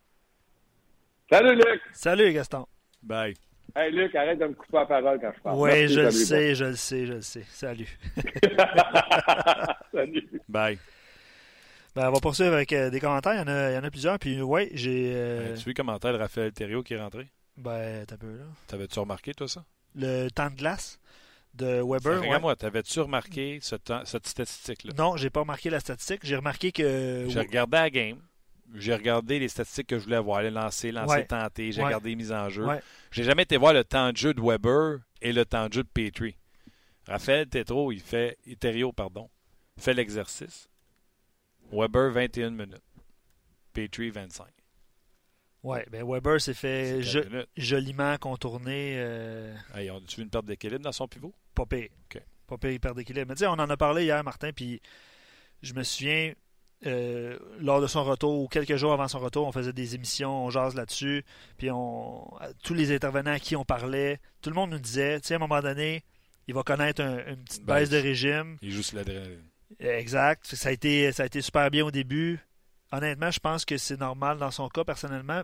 Salut, Luc! Salut, Gaston. Bye. Hey, Luc, arrête de me couper la parole quand je parle. Oui, Merci, je le sais, je le sais, je le sais. Salut. [LAUGHS] Salut. Bye. Ben, on va poursuivre avec euh, des commentaires. Il y, en a, il y en a plusieurs. Puis, ouais, j'ai. euh, Ben, tu as vu le commentaire de Raphaël Thériault qui est rentré? ben, t'as peu là. T'avais-tu remarqué, toi, ça? Le temps de glace de Weber. ouais. Regarde-moi, t'avais-tu remarqué ce temps- cette statistique-là? Non, j'ai pas remarqué la statistique. J'ai remarqué que. J'ai regardé la game. J'ai regardé les statistiques que je voulais voir, les lancers, lancers Ouais. tentés. J'ai Ouais. regardé les mises en jeu. Ouais. J'ai jamais été voir le temps de jeu de Weber et le temps de jeu de Petrie. Raphaël Tétro, il fait. Thériault, pardon. Fait l'exercice. Weber, 21 minutes. Petrie, 25. Ouais, ben Weber s'est fait jo- minutes. joliment contourner. Euh, Hey, on a-tu vu une perte d'équilibre dans son pivot? pas pire. OK. Pas pire, il perd d'équilibre. Mais tu sais, on en a parlé hier, Martin, puis je me souviens, euh, lors de son retour, ou quelques jours avant son retour, on faisait des émissions, on jase là-dessus, puis on, tous les intervenants à qui on parlait, tout le monde nous disait, tu sais, à un moment donné, il va connaître un- une petite baisse de régime. Il joue sur l'adrénaline. Exact. Ça a, été, ça a été super bien au début. Honnêtement, je pense que c'est normal dans son cas, personnellement.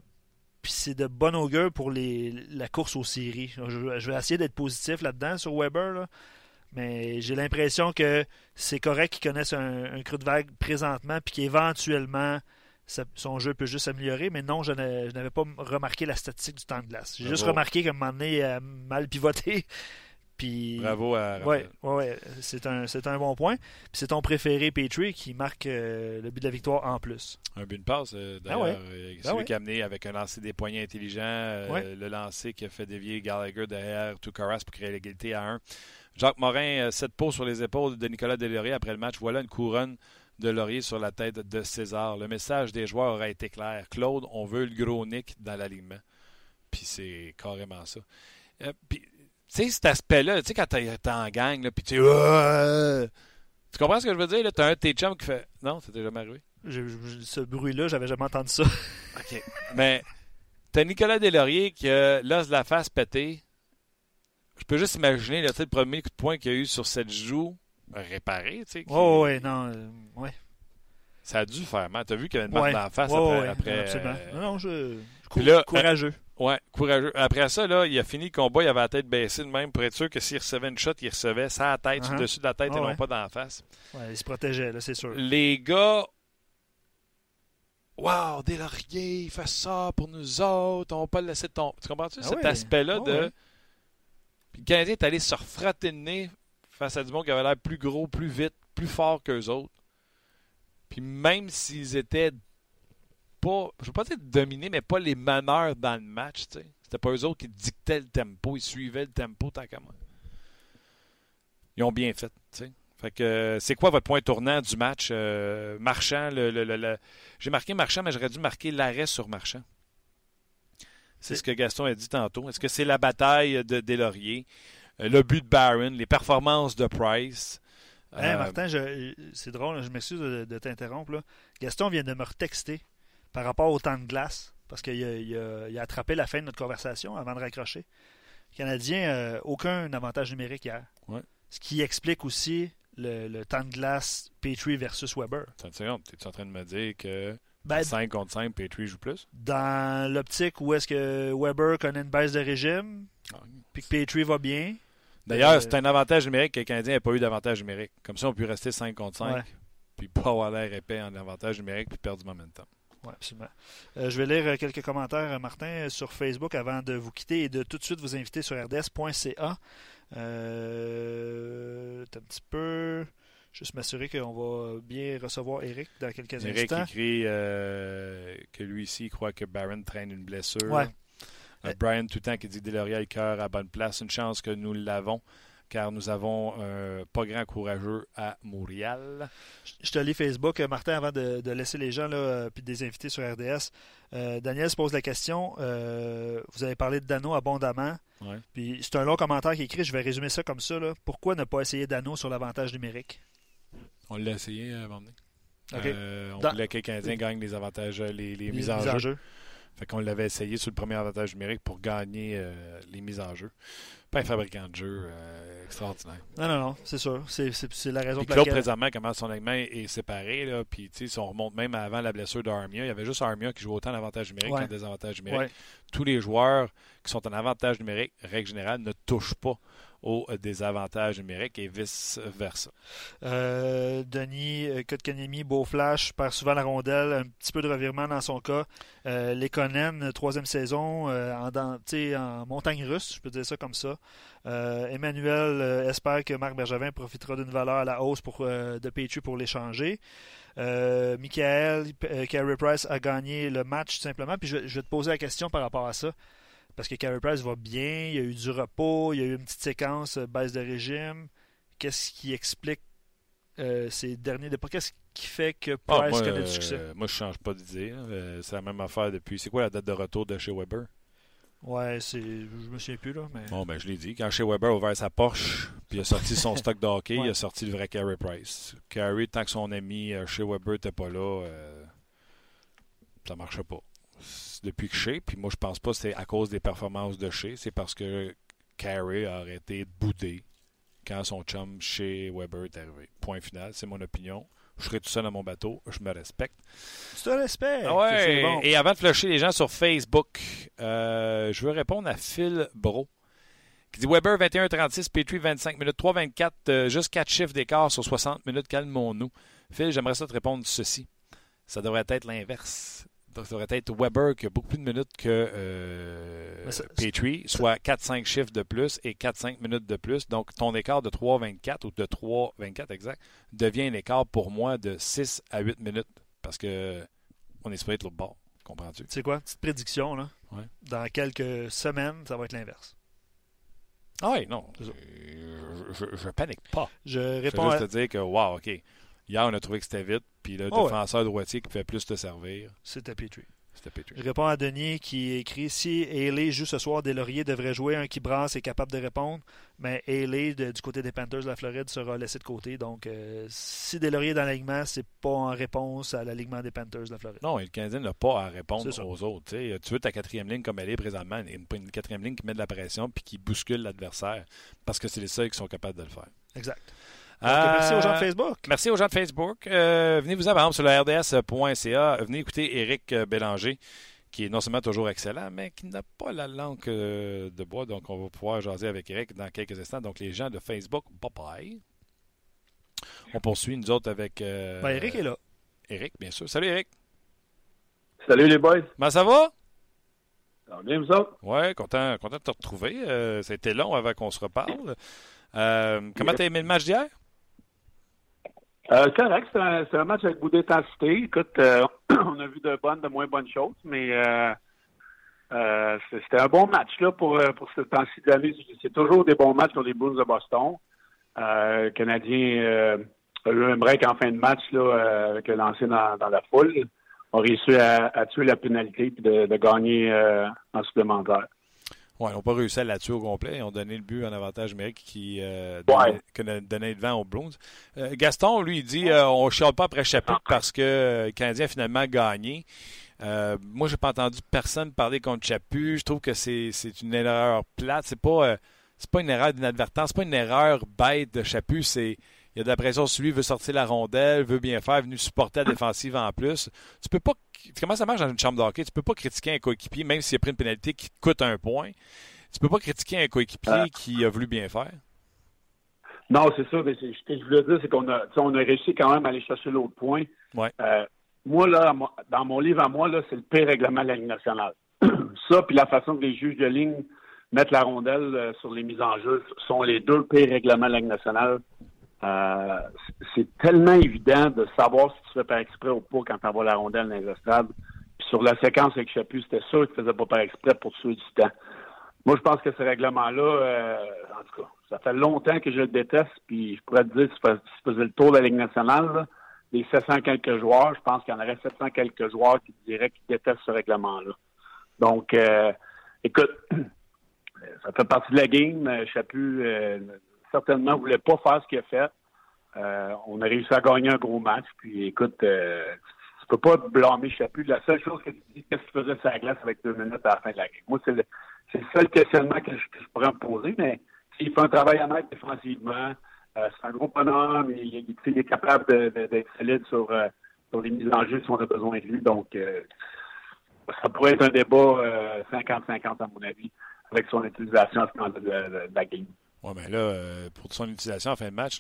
Puis c'est de bon augure pour les, la course aux séries. Je, je vais essayer d'être positif là-dedans sur Weber. là. Mais j'ai l'impression que c'est correct qu'il connaisse un, un creux de vague présentement, puis qu'éventuellement, son jeu peut juste s'améliorer. Mais non, je n'a- je n'avais pas remarqué la statistique du temps de glace. J'ai juste remarqué qu'à un moment donné, a mal pivoté. [LAUGHS] Puis Bravo à Ouais, ouais, ouais, c'est un, c'est un bon point. Puis c'est ton préféré, Petrie, qui marque euh, le but de la victoire en plus. Un but de passe, euh, Ah d'ailleurs. ouais. euh, Ah celui ouais. qui a amené avec un lancer des poignets intelligent, euh, le lancer qui a fait dévier Gallagher derrière Tukaras pour créer l'égalité à 1. Jacques Morin, 7 pots sur les épaules de Nicolas Delaurier après le match. Voilà une couronne de laurier sur la tête de César. Le message des joueurs aura été clair. Claude, on veut le gros Nick dans l'alignement. Puis c'est carrément ça. Euh, puis, tu sais, cet aspect-là, tu sais, quand t'es en gang, là, puis tu tu comprends ce que je veux dire? là? T'as un de tes chums qui fait. Non, ça t'est jamais arrivé? Je- je- ce bruit-là, j'avais jamais entendu ça. OK. Mais t'as Nicolas Delaurier qui a l'os de la face pété. Je peux juste imaginer là, le premier coup de poing qu'il y a eu sur cette joue réparée. tu sais, qui- Oh, ouais, non, euh, ouais. Ça a dû faire mal. T'as vu qu'il y avait une marque Ouais, dans la face après. ouais, après, absolument. euh, Non, non, je. Cou- là, courageux. Ouais, courageux. Après ça, là, il a fini le combat, il avait la tête baissée de même pour être sûr que s'il recevait une shot, il recevait ça à la tête, sur Uh-huh. le dessus de la tête Ah et non ouais. pas dans la face. Ouais, il se protégeait, là, c'est sûr. Les gars. Wow, Delaurier, il fait ça pour nous autres, on va pas le laisser tomber. Tu comprends-tu Ah cet aspect-là Ah de. Puis le Canadien est allé se refratter le nez face à du monde qui avait l'air plus gros, plus vite, plus fort qu'eux autres. Puis même s'ils étaient pas, je veux pas dire dominés, mais pas les meneurs dans le match, tu sais. C'était pas eux autres qui dictaient le tempo, ils suivaient le tempo tant qu'à moi. Ils ont bien fait, tu sais. Fait que c'est quoi votre point tournant du match? Euh, Marchand, le- le- le- j'ai marqué Marchand, mais j'aurais dû marquer l'arrêt sur Marchand. C'est ce que Gaston a dit tantôt. Est-ce que c'est la bataille de Delaurier, euh, le but de Barron, les performances de Price? Euh, Martin, je- c'est drôle, je m'excuse de, de t'interrompre. Gaston vient de me retexter par rapport au temps de glace, parce qu'il a, il a- il a attrapé la fin de notre conversation avant de raccrocher. Le Canadien, euh, aucun avantage numérique hier. Ouais. Ce qui explique aussi le, le temps de glace Petrie versus Weber. Attends une seconde, t'es-tu en train de me dire que Ben, 5 contre 5, Petrie joue plus? dans l'optique où est-ce que Weber connaît une baisse de régime, puis que Petrie va bien, D'ailleurs, Euh, c'est un avantage numérique que le Canadien n'a pas eu d'avantage numérique. Comme ça, on peut rester 5 contre 5, Ouais. puis pas avoir l'air épais en avantage numérique, puis perdre du momentum. Oui, absolument. Euh, je vais lire euh, quelques commentaires, Martin, sur Facebook avant de vous quitter et de tout de suite vous inviter sur rds.ca. Euh, un petit peu. Juste m'assurer qu'on va bien recevoir Eric dans quelques Eric instants. écrit euh, que lui ici croit que Barron traîne une blessure. Ouais. Euh, Brian tout le temps qui dit Deloria le cœur à bonne place. Une chance que nous l'avons, car nous avons un pas grand courageux à Montréal. Je te lis Facebook, euh, Martin, avant de, de laisser les gens là, euh, puis des invités sur RDS. Euh, Daniel se pose la question. euh, vous avez parlé de Dano abondamment. Ouais. Puis c'est un long commentaire qui est écrit. Je vais résumer ça comme ça. là. Pourquoi ne pas essayer Dano sur l'avantage numérique? On l'a essayé avant de venir. OK. Euh, on Dans- voulait que les Canadiens gagnent les avantages, euh, les, les Les mises en mises en jeu. jeu. Fait qu'on l'avait essayé sur le premier avantage numérique pour gagner euh, les mises en jeu. Pas un fabricant de jeu euh, extraordinaire. Non, non, non, c'est sûr. C'est, la raison pour Claude, laquelle. présentement, comment son alignement est séparé. Là, puis, tu sais, si on remonte même avant la blessure d'Armia, il y avait juste Armia qui jouait autant en avantage numérique Ouais. qu'en désavantage numérique. Ouais. Tous les joueurs qui sont en avantage numérique, règle générale, ne touchent pas aux euh, désavantages numériques et vice-versa. Euh, Denis euh, Kotkaniemi, beau flash, perd souvent la rondelle, un petit peu de revirement dans son cas. Euh, troisième saison, euh, en, en montagne russe, je peux dire ça comme ça. Emmanuel espère que Marc Bergevin profitera d'une valeur à la hausse pour, de Petrie pour l'échanger. Michael, Carey Price a gagné le match tout simplement. Puis je vais te poser la question par rapport à ça. Parce que Carey Price va bien, il y a eu du repos, il y a eu une petite séquence euh, baisse de régime. Qu'est-ce qui explique euh, ces derniers départs? Qu'est-ce qui fait que Ah, Price moi, connaît du euh, succès? moi, je change pas d'idée. Euh, c'est la même affaire depuis. C'est quoi la date de retour de chez Weber? Ouais, c'est. Je me souviens plus là, mais. Bon, ben, je l'ai dit. Quand chez Weber a ouvert sa Porsche, puis il a sorti son [LAUGHS] stock de hockey, Ouais. il a sorti le vrai Carey Price. Carey, tant que son ami euh, chez Weber n'était pas là, euh, ça marchait pas. Depuis que chez, puis moi, je pense pas que c'est à cause des performances de chez, c'est parce que Carey a arrêté de bouder quand son chum chez Weber est arrivé. Point final, c'est mon opinion. Je serai tout seul dans mon bateau, je me respecte. Tu te respectes. Ah ouais. C'est bon. Et avant de flusher les gens sur Facebook, euh, je veux répondre à Phil Bro qui dit Weber 21-36, Petrie 25 minutes, 3-24, euh, juste 4 chiffres d'écart sur 60 minutes, calmons-nous. Phil, j'aimerais ça te répondre ceci. Ça devrait être l'inverse. Donc, Ça devrait être Weber qui a beaucoup plus de minutes que euh, ça- Petrie, soit 4-5 chiffres de plus et 4-5 minutes de plus. Donc, ton écart de 3-24 ou de 3-24 exact devient un écart pour moi de 6 à 8 minutes parce que on est supposé être l'autre bord. Comprends-tu? C'est quoi? Petite prédiction, là. Ouais. Dans quelques semaines, ça va être l'inverse. Ah oui, non. Euh, Je, je, je panique pas. Je Je veux réponds juste à... te dire que, wow, OK. Hier, on a trouvé que c'était vite, puis le Oh ouais. défenseur droitier qui fait plus te servir, C'était Petrie. c'était Petrie. Je réponds à Denis qui écrit si Haley joue ce soir, Delaurier devrait jouer un qui brasse et capable de répondre. Mais Haley de- du côté des Panthers de la Floride sera laissé de côté. Donc, euh, si Delaurier est dans l'alignement, c'est pas en réponse à l'alignement des Panthers de la Floride. Non, et le Canadien n'a pas à répondre aux autres. Tu veux ta quatrième ligne comme elle est présentement, une, une quatrième ligne qui met de la pression puis qui bouscule l'adversaire, parce que c'est les seuls qui sont capables de le faire. Exact. Donc, merci aux gens de Euh, Facebook. Merci aux gens de Facebook. Euh, venez vous exemple sur le rds.ca. Venez écouter Éric euh, Bélanger, qui est non seulement toujours excellent, mais qui n'a pas la langue euh, de bois. Donc, on va pouvoir jaser avec Éric dans quelques instants. Donc, les gens de Facebook, bye bye. On poursuit, nous autres, avec euh, Ben, Eric est là. Éric, bien sûr. Salut, Éric. Salut les boys. Comment ça va? Ça va bien, vous autres? Oui, content, content de te retrouver. Euh, ça a été long avant qu'on se reparle. Euh, comment t'as aimé le match d'hier? Euh, correct, c'est un, un match avec beaucoup d'intensité. Écoute, euh, [CLEARS THROAT] on a vu de bonnes, de moins bonnes choses, mais euh, euh, c'était un bon match là pour, pour ce temps-ci de l'année. C'est toujours des bons matchs sur les Bruins de Boston. le Canadien a eu un break en fin de match là, avec le lancer dans, la foule. A réussi à, tuer la pénalité et de, gagner en supplémentaire. Oui, ils n'ont pas réussi à la tuer au complet. Ils ont donné le but en avantage numérique qui euh, donnait, le vent aux Blues. Gaston, lui, il dit on ne chiale pas après Chaput parce que le Canadien a finalement gagné. Euh, moi, j'ai pas entendu personne parler contre Chapu. Je trouve que c'est une erreur plate. C'est pas, euh, pas une erreur d'inadvertance. C'est pas une erreur bête de Chapu. C'est il y a de la pression sur lui, il veut sortir la rondelle, veut bien faire, venu supporter la défensive en plus. Tu peux pas. Comment ça marche dans une chambre de hockey? Tu peux pas critiquer un coéquipier, même s'il a pris une pénalité qui te coûte un point. Tu peux pas critiquer un coéquipier ah. qui a voulu bien faire. Non, c'est ça. Mais ce que je voulais dire, c'est qu'on a, on a réussi quand même à aller chercher l'autre point. Ouais. Euh, moi, là, dans mon livre à moi, là, c'est le pire règlement de la Ligue nationale. [CLEARS THROAT] Ça, puis la façon que les juges de ligne mettent la rondelle euh, sur les mises en jeu sont les deux pires règlements de la Ligue nationale. Euh, c'est tellement évident de savoir si tu fais par exprès ou pas quand tu envoies la rondelle dans les estrades. Puis sur la séquence avec Chapu, c'était sûr que tu faisais pas par exprès pour tuer du temps. Moi, je pense que ce règlement-là, euh, en tout cas, ça fait longtemps que je le déteste, puis je pourrais te dire, si tu faisais le tour de la Ligue nationale, les 700 quelques joueurs, je pense qu'il y en aurait 700 quelques joueurs qui diraient qu'ils détestent ce règlement-là. Donc, euh, écoute, [CLEARS THROAT] ça fait partie de la game. Chapu, euh, certainement, ne voulait pas faire ce qu'il a fait. Euh, on a réussi à gagner un gros match. Puis, écoute, euh, tu peux pas blâmer Chapu. La seule chose que tu dis, qu'est-ce qu'il faisait sur la glace avec deux minutes à la fin de la game? Moi, c'est le, seul questionnement que je, pourrais me poser. Mais s'il fait un travail honnête défensivement, euh, c'est un gros bonhomme. Il, il, est capable d'être solide sur, euh, sur, les mises en jeu si on a besoin de lui. Donc, ça pourrait être un débat 50-50 à mon avis avec son utilisation à ce moment de, la game. Oui, mais là, pour son utilisation en fin de match,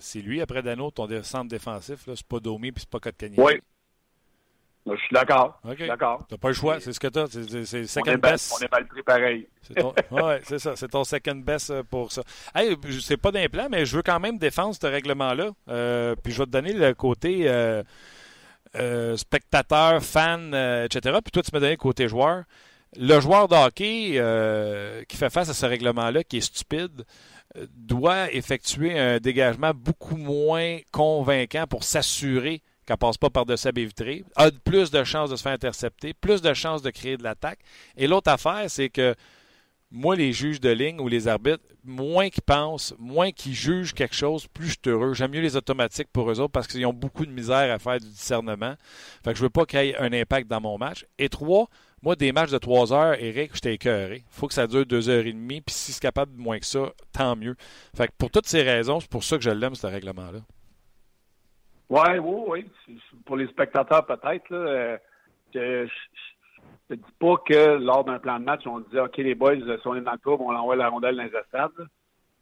c'est lui après Dano, ton centre défensif. C'est pas Domi puis c'est pas Kotkaniemi. Oui, je suis d'accord. Tu d'accord. pas le choix, c'est ce que tu as. C'est second best. on est mal pris pareil. Oui, c'est ça. C'est ton second best euh, pour ça. Hey, c'est pas d'implant, mais je veux quand même défendre ce règlement-là. Euh, puis je vais te donner le côté euh, spectateur, fan, etc. Puis toi, tu m'as donné le côté joueur. Le joueur de hockey qui fait face à ce règlement-là, qui est stupide, doit effectuer un dégagement beaucoup moins convaincant pour s'assurer qu'elle passe pas par-dessus la baie vitrée, a plus de chances de se faire intercepter, plus de chances de créer de l'attaque. Et l'autre affaire, c'est que moi, les juges de ligne ou les arbitres, moins qu'ils pensent, moins qu'ils jugent quelque chose, plus je suis heureux. J'aime mieux les automatiques pour eux autres parce qu'ils ont beaucoup de misère à faire du discernement. Fait que je veux pas qu'il y ait un impact dans mon match. Et trois, moi, des matchs de trois heures, Eric, j'étais écœuré. faut que ça dure deux heures et demie. Puis si c'est capable de moins que ça, tant mieux. Fait que pour toutes ces raisons, c'est pour ça que je l'aime, ce règlement-là. Oui, oui, oui. Pour les spectateurs, peut-être. Euh, je ne dis pas que lors d'un plan de match, on dit OK, les boys, si on est dans le tour, on envoie la rondelle dans les stades.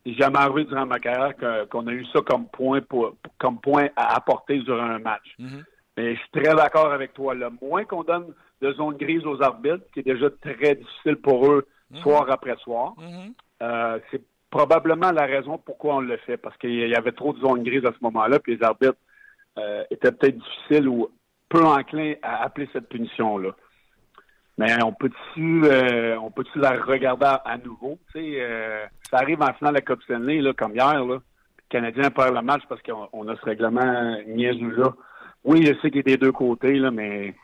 J'ai jamais arrivé durant ma carrière qu'on a eu ça comme point pour, comme point à apporter durant un match. Mm-hmm. Mais je suis très d'accord avec toi. Le moins qu'on donne de zone grise aux arbitres, qui est déjà très difficile pour eux mm-hmm. soir après soir, mm-hmm. euh, c'est probablement la raison pourquoi on le fait. Parce qu'il y avait trop de zones grises à ce moment-là, puis les arbitres euh, était peut-être difficile ou peu enclin à appeler cette punition-là. Mais on peut-tu euh, on peut la regarder à, nouveau? Ça arrive en finale de la Coupe Stanley, là, comme hier, là. Le Canadien perd le match parce qu'on a ce règlement niaiseux-là. Oui, je sais qu'il est des deux côtés, là, mais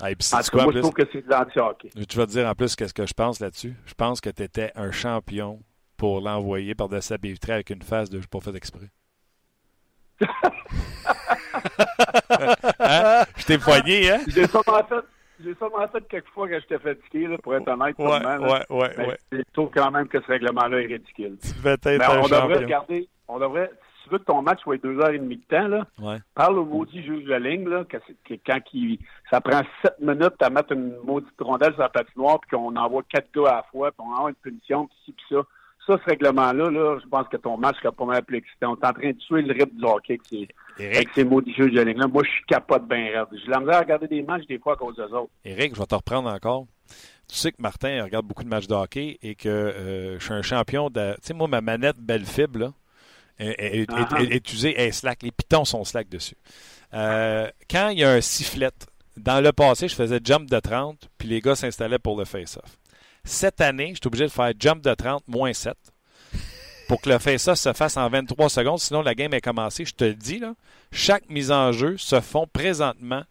ah, en tout cas, moi, je trouve que c'est de l'anti-hockey. Tu vas te dire en plus qu'est-ce que je pense là-dessus? Je pense que tu étais un champion pour l'envoyer par de sa avec une phase de je pas fait exprès. [LAUGHS] hein? Je t'ai poigné, hein? J'ai sûrement fait. J'ai sûrement fait quelques fois que j'étais fatigué, là, pour être honnête. Ouais, ouais, ouais, ouais. Je trouve quand même que ce règlement-là est ridicule. Tu devais être Mais on devrait regarder, on devrait, tu veux que ton match soit deux heures et demie de temps, là, parle au maudit juge de ligne, là, que, quand il, ça prend sept minutes à mettre une maudite rondelle sur la patinoire, puis qu'on envoie quatre gars à la fois, puis on envoie une punition, puis ci, puis ça ça, ce règlement-là, là, je pense que ton match serait pas mal plus excitant. On est en train de tuer le rythme du hockey avec ces, mots jeux de ligne-là. Moi, je suis capote bien raide. J'ai la misère à regarder des matchs des fois à cause des autres. Éric, je vais te reprendre encore. Tu sais que Martin regarde beaucoup de matchs de hockey et que euh, je suis un champion de. Tu sais, moi, ma manette belle fibre, là, est, est, usée, est slack. Les pitons sont slack dessus. Euh, quand il y a un sifflet, dans le passé, je faisais jump de 30, puis les gars s'installaient pour le face-off. Cette année, je suis obligé de faire jump de 30 moins 7. pour que le face-off se fasse en 23 secondes, sinon la game est commencée. Je te le dis, là, chaque mise en jeu se font présentement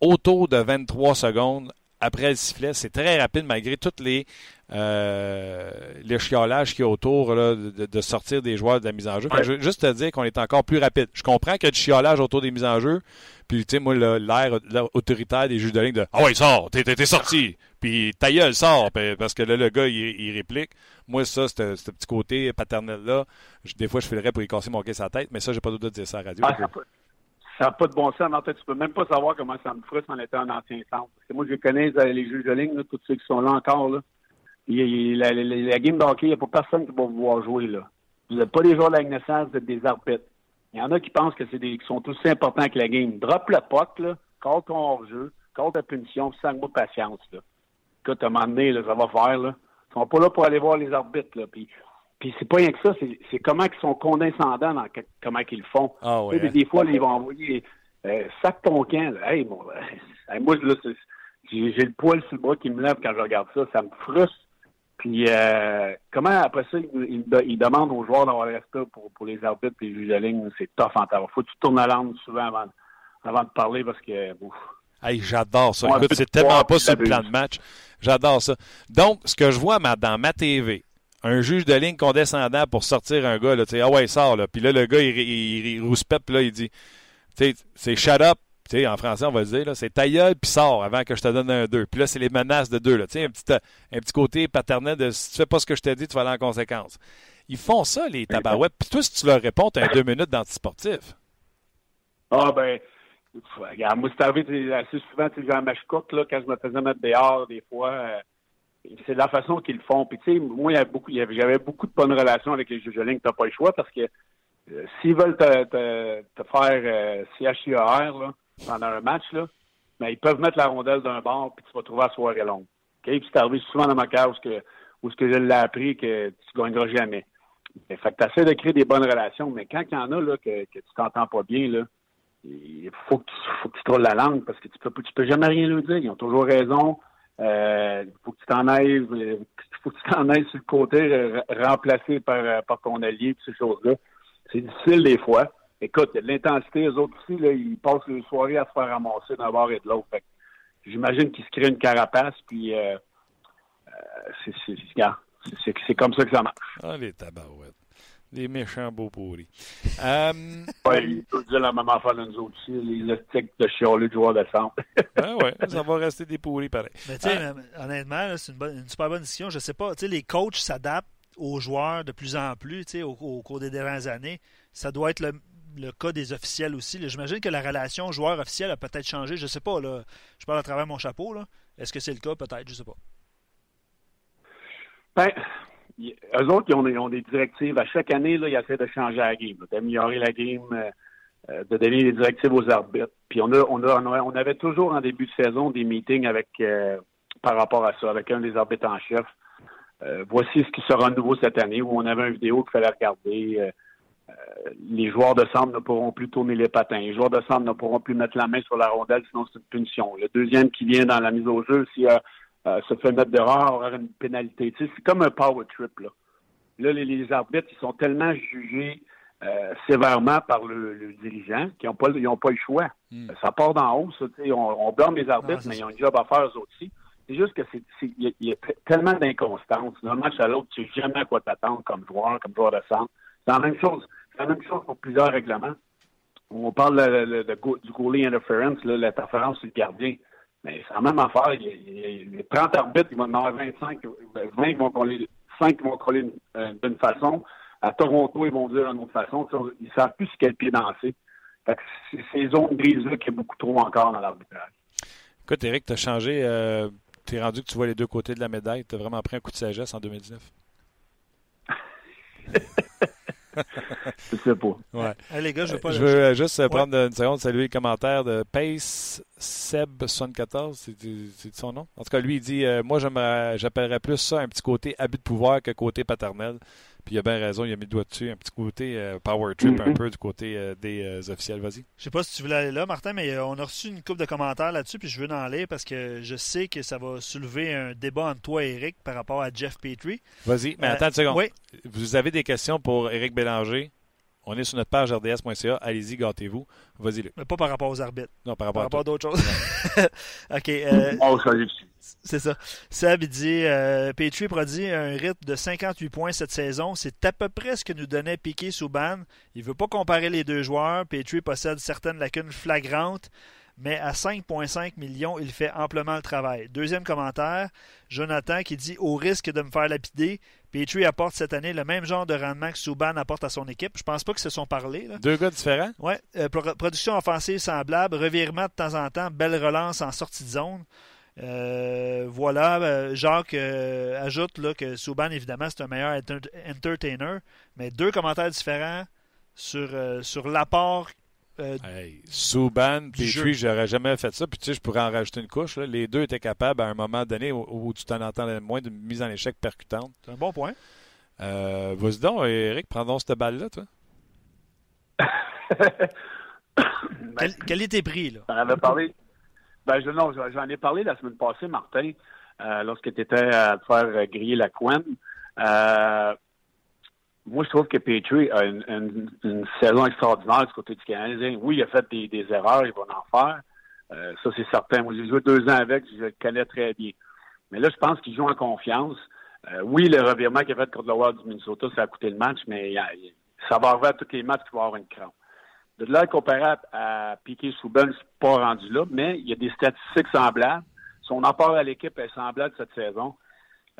autour de 23 secondes après le sifflet. C'est très rapide malgré toutes les, euh, les chiolages qu'il y a autour là, de, de, sortir des joueurs de la mise en jeu. je veux juste te dire qu'on est encore plus rapide. Je comprends qu'il y a du chiolage autour des mises en jeu. Puis, tu sais, moi, l'air autoritaire des juges de ligne de Ah ouais, sort, t'es, t'es sorti. Puis, ta gueule, sort. Parce que là, le gars, il, réplique. Moi, ça, ce petit côté paternel-là, des fois, je filerais pour y casser mon caisse à la tête, mais ça, j'ai pas d'autre de dire ça à la radio. Ah, ça n'a pas de bon sens. En fait, tu peux même pas savoir comment ça me frustre en étant un ancien centre. Parce que moi, je connais les juges de ligne, tous ceux qui sont là encore. Là. Il, la, la, la, game de hockey, il n'y a pas personne qui va vous voir jouer. Là. Vous n'êtes pas des joueurs de la naissance, vous êtes des arbitres. Il y en a qui pensent que c'est des qui sont aussi importants que la game. Drop le puck, là, call ton hors-jeu, call ta punition, sans mot de patience. Là. Écoute, à un moment donné, là, ça va faire. Là. Ils sont pas là pour aller voir les arbitres. Là. Puis, puis c'est pas rien que ça, c'est comment ils sont condescendants dans comment ils le font. Ah ouais, des, fois, ils vont envoyer euh, sac ton camp. Hey, bon, [LAUGHS] moi, là, j'ai le poil sur le bras qui me lève quand je regarde ça. Ça me frustre puis euh, comment après ça, il, il, demande aux joueurs d'avoir le respect pour, pour les arbitres et les juges de ligne, c'est tough en temps. Faut que tu tournes la langue souvent avant, avant de parler parce que ouf. Hey, j'adore ça. Écoute, c'est tellement pas sur le plan de match. J'adore ça. Donc, ce que je vois dans ma TV, un juge de ligne condescendant pour sortir un gars, là, tu sais, ah ouais, il sort, là. Puis là, le gars, il, il, il rouspète, là, il dit, tu sais, c'est shut up, tu sais, en français, on va dire, c'est ta gueule puis sort avant que je te donne un 2. Puis là, c'est les menaces de 2. Tu sais, un petit, un petit côté paternel de si tu fais pas ce que je t'ai dit, tu vas aller en conséquence. Ils font ça, les tabarouettes. Puis toi, si tu leur réponds, tu as deux minutes d'antisportif. Ah, ben, regarde, moi, c'est arrivé assez souvent, tu sais, un quand je me faisais mettre dehors, des fois. Euh, c'est la façon qu'ils le font. Puis, tu sais, moi, j'avais beaucoup de bonnes relations avec les juges de ligne. Tu n'as pas le choix parce que euh, s'ils veulent te, te, te faire euh, CHIAR, là, pendant un match, là, mais ils peuvent mettre la rondelle d'un bord, puis tu vas trouver la soirée longue. Okay? Puis c'est arrivé souvent dans ma case où, que, où ce que je l'ai appris que tu gagneras jamais. fait que tu essaies de créer des bonnes relations, mais quand il y en a là, que, que tu t'entends pas bien, là, il faut que, tu, faut que tu trouves la langue parce que tu peux, tu peux jamais rien leur dire. Ils ont toujours raison. Euh, faut que tu t'en ailles, faut que tu t'en ailles sur le côté, remplacé par, par ton allié, ces choses-là. C'est difficile des fois écoute, l'intensité. Eux autres aussi, là, ils passent les soirées à se faire ramasser d'un bord et de l'autre. J'imagine qu'ils se créent une carapace, puis euh, euh, c'est comme ça que ça marche. Ah, les tabarouettes. Les méchants beaux pourris. [LAUGHS] Euh... oui, il peut dire la même affaire de nous autres aussi, les sticks de chialer de joueurs de centre. ah ouais, ça va rester des pourris pareil. Mais tu sais, euh, honnêtement, c'est une, une, super bonne décision. Je sais pas, tu sais, les coachs s'adaptent aux joueurs de plus en plus, tu sais, au, au, cours des dernières années. Ça doit être le, le cas des officiels aussi. J'imagine que la relation joueur-officiel a peut-être changé. Je ne sais pas. Là. Je parle à travers mon chapeau. Est-ce que c'est le cas? Peut-être. Je ne sais pas. Ben, eux autres, ils ont, des directives. À chaque année, ils essaient de changer la game, d'améliorer la game, euh, euh, de donner des directives aux arbitres. Puis on, a, on, a, on avait toujours en début de saison des meetings avec euh, par rapport à ça, avec un des arbitres en chef. voici ce qui sera nouveau cette année, où on avait une vidéo qu'il fallait regarder les joueurs de centre ne pourront plus tourner les patins. Les joueurs de centre ne pourront plus mettre la main sur la rondelle, sinon c'est une punition. Le deuxième qui vient dans la mise au jeu, s'il euh, euh, se fait mettre dehors, aura une pénalité. c'est comme un power trip. Là, là les, arbitres, ils sont tellement jugés euh, sévèrement par le, dirigeant qu'ils n'ont pas, pas le choix. Hmm. Ça part d'en haut, ça, on, on blâme les arbitres, mais ils ont un job à faire eux aussi. C'est juste que c'est il y, a tellement d'inconstance. D'un match à l'autre, tu sais jamais à quoi t'attendre comme joueur, comme joueur de centre. C'est la même chose. C'est la même chose pour plusieurs règlements. On parle de, du goalie interference, l'interférence sur le gardien. Mais c'est la même affaire. Il, les 30 arbitres, ils vont en avoir 25, 20 qui vont coller, 5 qui vont coller euh, d'une façon. À Toronto, ils vont dire d'une autre façon. Ils ne savent plus sur quel pied danser. c'est ces zones grises-là qui est beaucoup trop encore dans l'arbitrage. Écoute, Eric, tu as changé. Euh, tu es rendu que tu vois les deux côtés de la médaille. Tu as vraiment pris un coup de sagesse en 2019. [LAUGHS] [LAUGHS] je sais pas. Ouais. les gars, je veux, pas je veux juste prendre une seconde, saluer le commentaire de Pace Seb74, c'est son nom? En tout cas, lui, il dit euh, Moi, j'appellerais plus ça un petit côté abus de pouvoir que côté paternel. Puis il a bien raison, il a mis le doigt dessus. Un petit côté euh, power trip un peu du côté euh, des euh, officiels. Vas-y. Je sais pas si tu voulais aller là, Martin, mais on a reçu une coupe de commentaires là-dessus, puis je veux en lire parce que je sais que ça va soulever un débat entre toi et Eric par rapport à Jeff Petrie. Vas-y, mais attends une seconde. Oui. Vous avez des questions pour Eric Bélanger? On est sur notre page rds.ca. Allez-y, gâtez-vous. Vas-y, Mais pas par rapport aux arbitres. Non, par rapport, par rapport à, d'autres choses. [LAUGHS] OK. Euh, oh, c'est ça. Seb, il dit euh, Petrie produit un rythme de 58 points cette saison. C'est à peu près ce que nous donnait Piquet Souban. Il ne veut pas comparer les deux joueurs. Petrie possède certaines lacunes flagrantes mais à 5,5 millions, il fait amplement le travail. Deuxième commentaire, Jonathan qui dit Au risque de me faire lapider, Petrie apporte cette année le même genre de rendement que Souban apporte à son équipe. Je pense pas que se sont parlé. Deux gars différents? Oui. Euh, production offensive semblable, revirement de temps en temps, belle relance en sortie de zone. Euh, voilà, euh, Jacques ajoute là, que Souban, évidemment, c'est un meilleur entertainer, mais deux commentaires différents sur, sur l'apport euh, hey, Souban, Petrie, j'aurais jamais fait ça. Puis tu sais, je pourrais en rajouter une couche. Les deux étaient capables à un moment donné où, tu t'en entends moins de mise en échec percutante. C'est un bon point. Euh, Vas-y donc, Eric, prends cette balle-là, toi. [COUGHS] quel, quel, est tes prix, là? J'en avais parlé. Ben, je, non, j'en ai parlé la semaine passée, Martin, euh, lorsque tu étais à faire griller la couenne. Euh, moi, je trouve que Petrie a une, saison extraordinaire du côté du Canadien. Oui, il a fait des, erreurs, il va en faire. Euh, ça, c'est certain. Moi, j'ai joué deux ans avec, je le connais très bien. Mais là, je pense qu'il joue en confiance. Euh, oui, le revirement qu'il a fait contre le Wild du Minnesota, ça a coûté le match, mais ça va arriver à tous les matchs qu'il va avoir une crampe. De là, comparé à, à Piquet Souben, c'est pas rendu là, mais il y a des statistiques semblables. Son apport à l'équipe est semblable cette saison.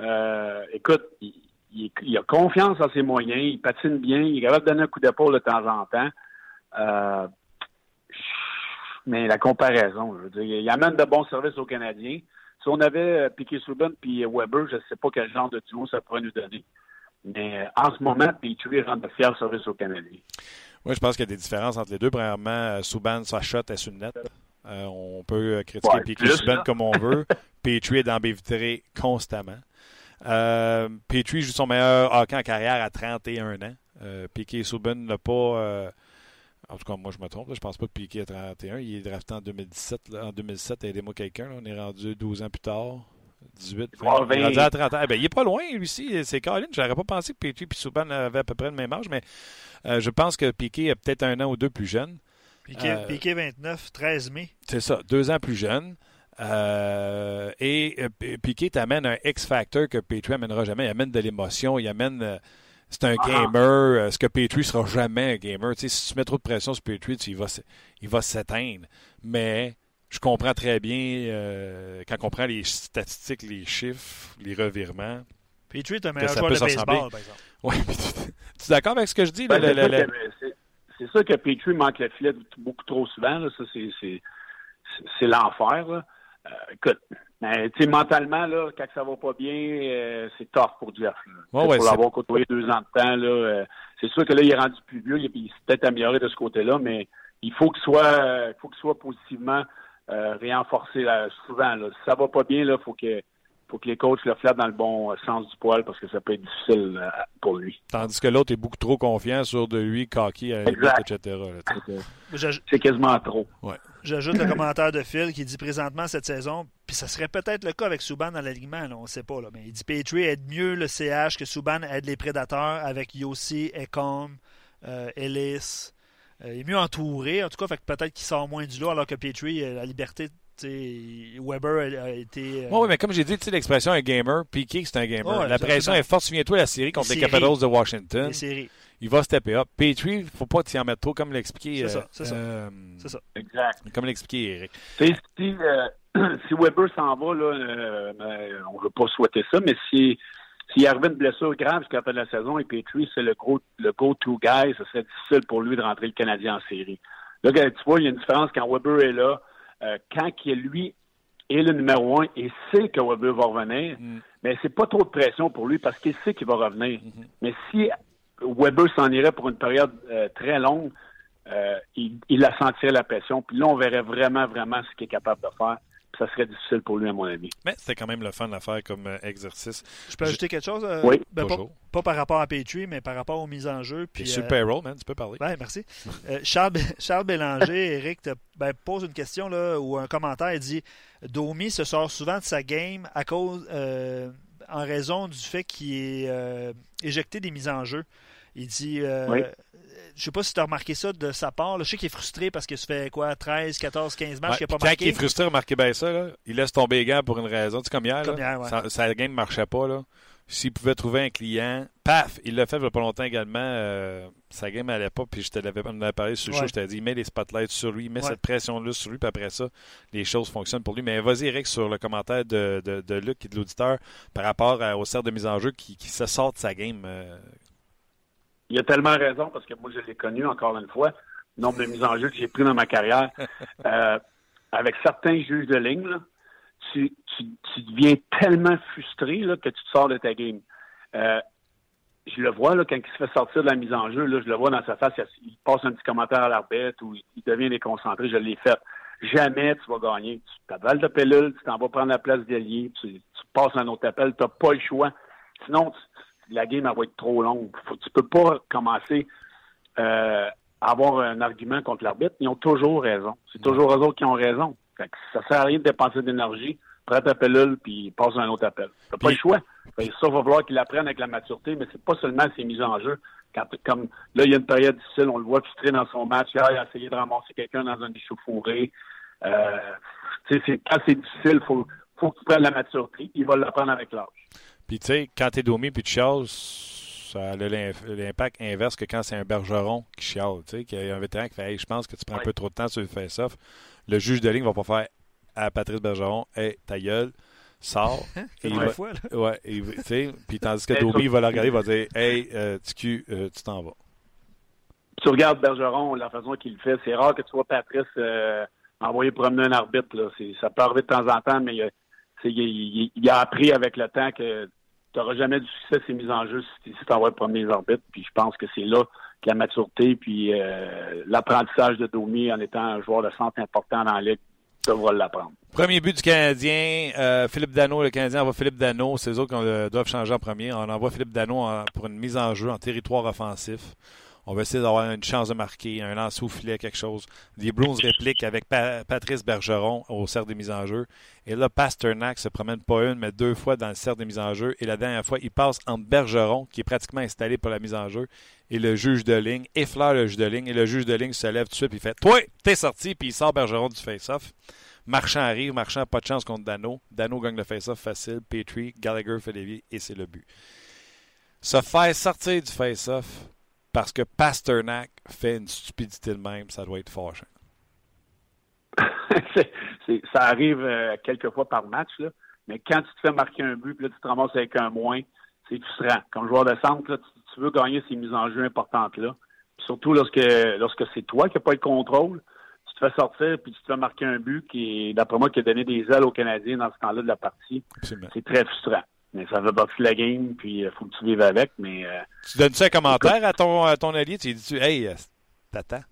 Euh, écoute, il, il, a confiance en ses moyens, il patine bien, il est capable de donner un coup d'épaule de temps en temps. Euh, mais la comparaison, je veux dire, il amène de bons services aux Canadiens. Si on avait euh, Piquet Souben puis Weber, je ne sais pas quel genre de duo ça pourrait nous donner. Mais euh, en ce moment, Petrie rend de fiers services aux Canadiens. Oui, je pense qu'il y a des différences entre les deux. Premièrement, Souban, sa shot est sur le net. on peut critiquer Piquet Souban comme on veut. [LAUGHS] Petrie est dans vitrées constamment. Euh, Petrie joue son meilleur hockey en carrière à 31 ans. Euh, Piquet Souben n'a pas. Euh, en tout cas, moi, je me trompe. Je pense pas que Piquet a 31. Il est drafté en 2017. En 2007, aidez-moi quelqu'un. On est rendu 12 ans plus tard. 18. Il, est rendu à 30 ans. Eh ben, il est pas loin, lui aussi. C'est Colin. J'aurais pas pensé que Petrie et Souban avaient à peu près le même âge, mais je pense que Piquet est peut-être un an ou deux plus jeune. Piquet, Piquet 29, 13 mai. C'est ça, deux ans plus jeune. Euh, et euh, Piquet t'amène un X-Factor que Petrie amènera jamais. Il amène de l'émotion, il amène. Euh, c'est un ah. gamer. Ce que Petrie sera jamais un gamer. si tu mets trop de pression sur Petrie, il va, il va s'éteindre. Mais je comprends très bien quand on prend les statistiques, les chiffres, les revirements. Petrie est un meilleur joueur de baseball, par exemple. Oui, [LAUGHS] tu es d'accord avec ce que je dis? Ben, c'est ça que Petrie manque le filet beaucoup trop souvent. Ça, c'est l'enfer. Euh, écoute, mais sais, mentalement, là, quand ça va pas bien, euh, c'est tough pour Jeff. pour l'avoir côtoyé deux ans de temps, là, euh, c'est sûr que là, il est rendu plus vieux, il, s'est peut-être amélioré de ce côté-là, mais il faut qu'il soit, faut qu'il soit positivement renforcé souvent. Là. Si ça va pas bien, là, faut que faut que les coachs le flattent dans le bon sens du poil parce que ça peut être difficile pour lui. Tandis que l'autre est beaucoup trop confiant sur de lui, cocky, etc. C'est quasiment trop. Ouais. J'ajoute le commentaire de Phil qui dit présentement cette saison, puis ça serait peut-être le cas avec Souban dans l'alignement, on ne sait pas, là, mais il dit Petrie aide mieux le CH que Souban aide les prédateurs avec Yossi, Ecom, euh, Ellis. Euh, il est mieux entouré, en tout cas, fait peut-être qu'il sort moins du lot alors que Petrie, a la liberté Weber a, été. oui, mais comme j'ai dit, l'expression un gamer, Piqué, c'est un gamer. la pression est forte. Souviens-toi la série contre les, Capitals de Washington. Les séries il va stepper up. Petrie, il ne faut pas t'y en mettre trop, comme l'expliquait. C'est ça, c'est ça. Euh, c'est ça. Exact. Comme l'expliquait Eric. Si, euh, [CLEARS THROAT] si Weber s'en va, là, euh, ben, on ne veut pas souhaiter ça, mais si s'il y avait une blessure grave jusqu'à la fin de la saison et Petrie, c'est le, gros, le go-to guy, ce serait difficile pour lui de rentrer le Canadien en série. Là, tu vois, il y a une différence quand Weber est là, quand il, lui est le numéro un et sait que Weber va revenir, mm. mais c'est pas trop de pression pour lui parce qu'il sait qu'il va revenir. Mm-hmm. Mais si Weber s'en irait pour une période euh, très longue, euh, il, il, a senti la pression. Puis là, on verrait vraiment, vraiment ce qu'il est capable de faire. Ça serait difficile pour lui, à mon avis. Mais c'était quand même le fun à faire comme euh, exercice. Je peux ajouter quelque chose? oui. Ben, pas, pas, par rapport à Petrie, mais par rapport aux mises en jeu. Puis, sur payroll, man, tu peux parler. Ben, merci. Charles, [LAUGHS] Charles Bélanger, [LAUGHS] Eric, te ben, pose une question là, ou un commentaire. Il dit Domi se sort souvent de sa game à cause, en raison du fait qu'il est éjecté des mises en jeu. Il dit oui je sais pas si tu as remarqué ça de sa part. Je sais qu'il est frustré parce que ça fait quoi, 13, 14, 15 matchs qu'il n'a pas marqué. Quand il est frustré, remarquez bien ça. Là, il laisse tomber les gants pour une raison. Tu sais, comme hier, comme hier ouais. sa, game ne marchait pas. Là. S'il pouvait trouver un client, paf, il l'a fait il n'y a pas longtemps également. Euh, sa game n'allait pas, puis je te l'avais parlé sur le show, je t'ai dit, mets les spotlights sur lui, mets cette pression-là sur lui, puis après ça, les choses fonctionnent pour lui. Mais vas-y, Eric, sur le commentaire de, de, de Luc et de l'auditeur par rapport au cercle de mise en jeu qui, qui se sort de sa game. Euh, il a tellement raison parce que moi, je l'ai connu encore une fois, le nombre de mises en jeu que j'ai pris dans ma carrière. [LAUGHS] Euh, avec certains juges de ligne, tu, tu, deviens tellement frustré là, que tu te sors de ta game. Euh, je le vois là, quand il se fait sortir de la mise en jeu, là, je le vois dans sa face, il passe un petit commentaire à l'arbitre ou il devient déconcentré, je l'ai fait. Jamais tu vas gagner. Tu t'avales de pilule, tu t'en vas prendre la place d'allié, tu, tu passes un autre appel, tu n'as pas le choix. Sinon, tu, la game va être trop longue. Faut, tu peux pas commencer euh, à avoir un argument contre l'arbitre. Ils ont toujours raison. C'est toujours eux autres qui ont raison. Ça ça sert à rien de dépenser d'énergie. Prends ta pilule, puis passe un autre appel. T'as pas le choix. ça, va falloir qu'ils l'apprennent avec la maturité, mais c'est pas seulement ses mises en jeu. Quand, comme là, il y a une période difficile, on le voit filtrer dans son match. il a essayé de ramasser quelqu'un dans un échauffouré. Euh, quand c'est difficile, il faut, faut que tu prennes la maturité. Il va l'apprendre avec l'âge. Puis, tu sais, quand t'es Domi puis tu chiales, ça a l'impact inverse que quand c'est un bergeron qui chiale. Tu sais, qu'il y a un vétéran qui fait Hey, je pense que tu prends un peu trop de temps sur le face-off. Le juge de ligne va pas faire à Patrice Bergeron Hey, ta gueule, sors. [LAUGHS] et il va, fois, là. Ouais, tu sais, puis tandis que Domi va le regarder, il va dire Hey, euh, tu euh, tu t'en vas. Tu regardes Bergeron, la façon qu'il le fait, c'est rare que tu vois Patrice euh, envoyer promener un arbitre. Là. Ça peut arriver de temps en temps, mais il il, a appris avec le temps que tu n'auras jamais du succès ces mises en jeu si, tu envoies le premier arbitre. Puis je pense que c'est là que la maturité puis euh, l'apprentissage de Domi en étant un joueur de centre important dans la ligue devra l'apprendre. Premier but du Canadien, euh, Philippe Dano, le Canadien envoie Philippe Dano, c'est eux autres qui doivent changer en premier. On envoie Philippe Dano pour une mise en jeu en territoire offensif. On va essayer d'avoir une chance de marquer, un lance au quelque chose. Les Blues répliquent avec Patrice Bergeron au cercle des mises en jeu. Et là, Pasternak se promène pas une, mais deux fois dans le cercle des mises en jeu. Et la dernière fois, il passe entre Bergeron, qui est pratiquement installé pour la mise en jeu, et le juge de ligne, effleure le juge de ligne. Et le juge de ligne se lève tout de suite, et il fait Toi, t'es sorti, puis il sort Bergeron du face-off. Marchand arrive, Marchand pas de chance contre Dano. Dano gagne le face-off facile. Petrie, Gallagher fait des et c'est le but. Se faire sortir du face-off, parce que Pasternak fait une stupidité de même, ça doit être fâchant. [LAUGHS] ça arrive euh, quelques fois par match, là. mais quand tu te fais marquer un but, puis là, tu te ramasses avec un moins, c'est frustrant. Comme joueur de centre, là, tu, veux gagner ces mises en jeu importantes-là. Surtout lorsque, lorsque c'est toi qui n'as pas le contrôle, tu te fais sortir, puis tu te fais marquer un but qui, d'après moi, qui a donné des ailes aux Canadiens dans ce temps-là de la partie. C'est très frustrant. Mais ça va battre la game, puis il euh, faut que tu vives avec. Mais, euh, tu donnes-tu un commentaire à ton, à ton allié? Tu dis Hey, euh, t'attends?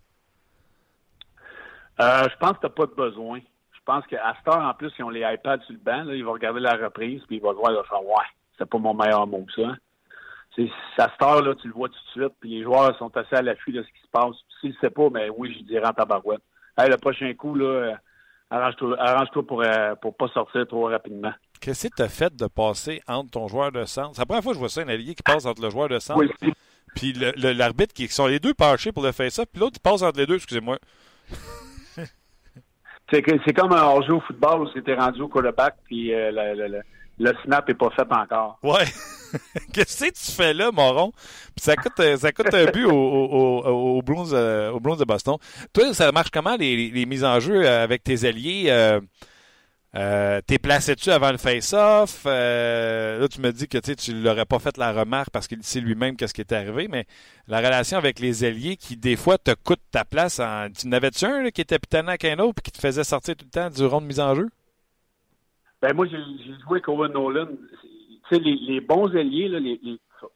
Euh, je pense que tu n'as pas de besoin. Je pense qu'à cette heure, en plus, ils ont les iPads sur le banc. Là, ils vont regarder la reprise, puis ils vont voir, ils vont faire Ouais, c'est pas mon meilleur mot, ça. C'est, à cette heure, là, tu le vois tout de suite, puis les joueurs sont assez à l'affût de ce qui se passe. S'ils ne savent pas, mais ben oui, je dirais en tabarouette. Hey, le prochain coup, là, arrange-toi, arrange-toi pour ne pour pas sortir trop rapidement. Qu'est-ce que tu as fait de passer entre ton joueur de centre? C'est la première fois que je vois ça, un allié qui passe entre le joueur de centre puis l'arbitre qui sont les deux penchés pour le faire ça, puis l'autre passe entre les deux, excusez-moi. [LAUGHS] c'est comme un hors-jeu au football où c'était rendu au quarterback, puis euh, le, snap n'est pas fait encore. Ouais. [LAUGHS] Qu'est-ce que tu fais là, Moron? Puis ça coûte, ça coûte un but au, au, au, euh, de Boston. Toi, ça marche comment les, les mises en jeu avec tes alliés? Euh, euh, T'es placé-tu avant le face-off? Euh, là, tu me dis que tu ne l'aurais pas fait la remarque parce qu'il sait lui-même qu'est-ce qui est arrivé, mais la relation avec les ailiers qui, des fois, te coûte ta place. En... Tu n'avais-tu un qui était plus avec un autre et qui te faisait sortir tout le temps du rond de mise en jeu? Ben, moi, j'ai joué avec Owen Nolan. Tu sais, les, bons les,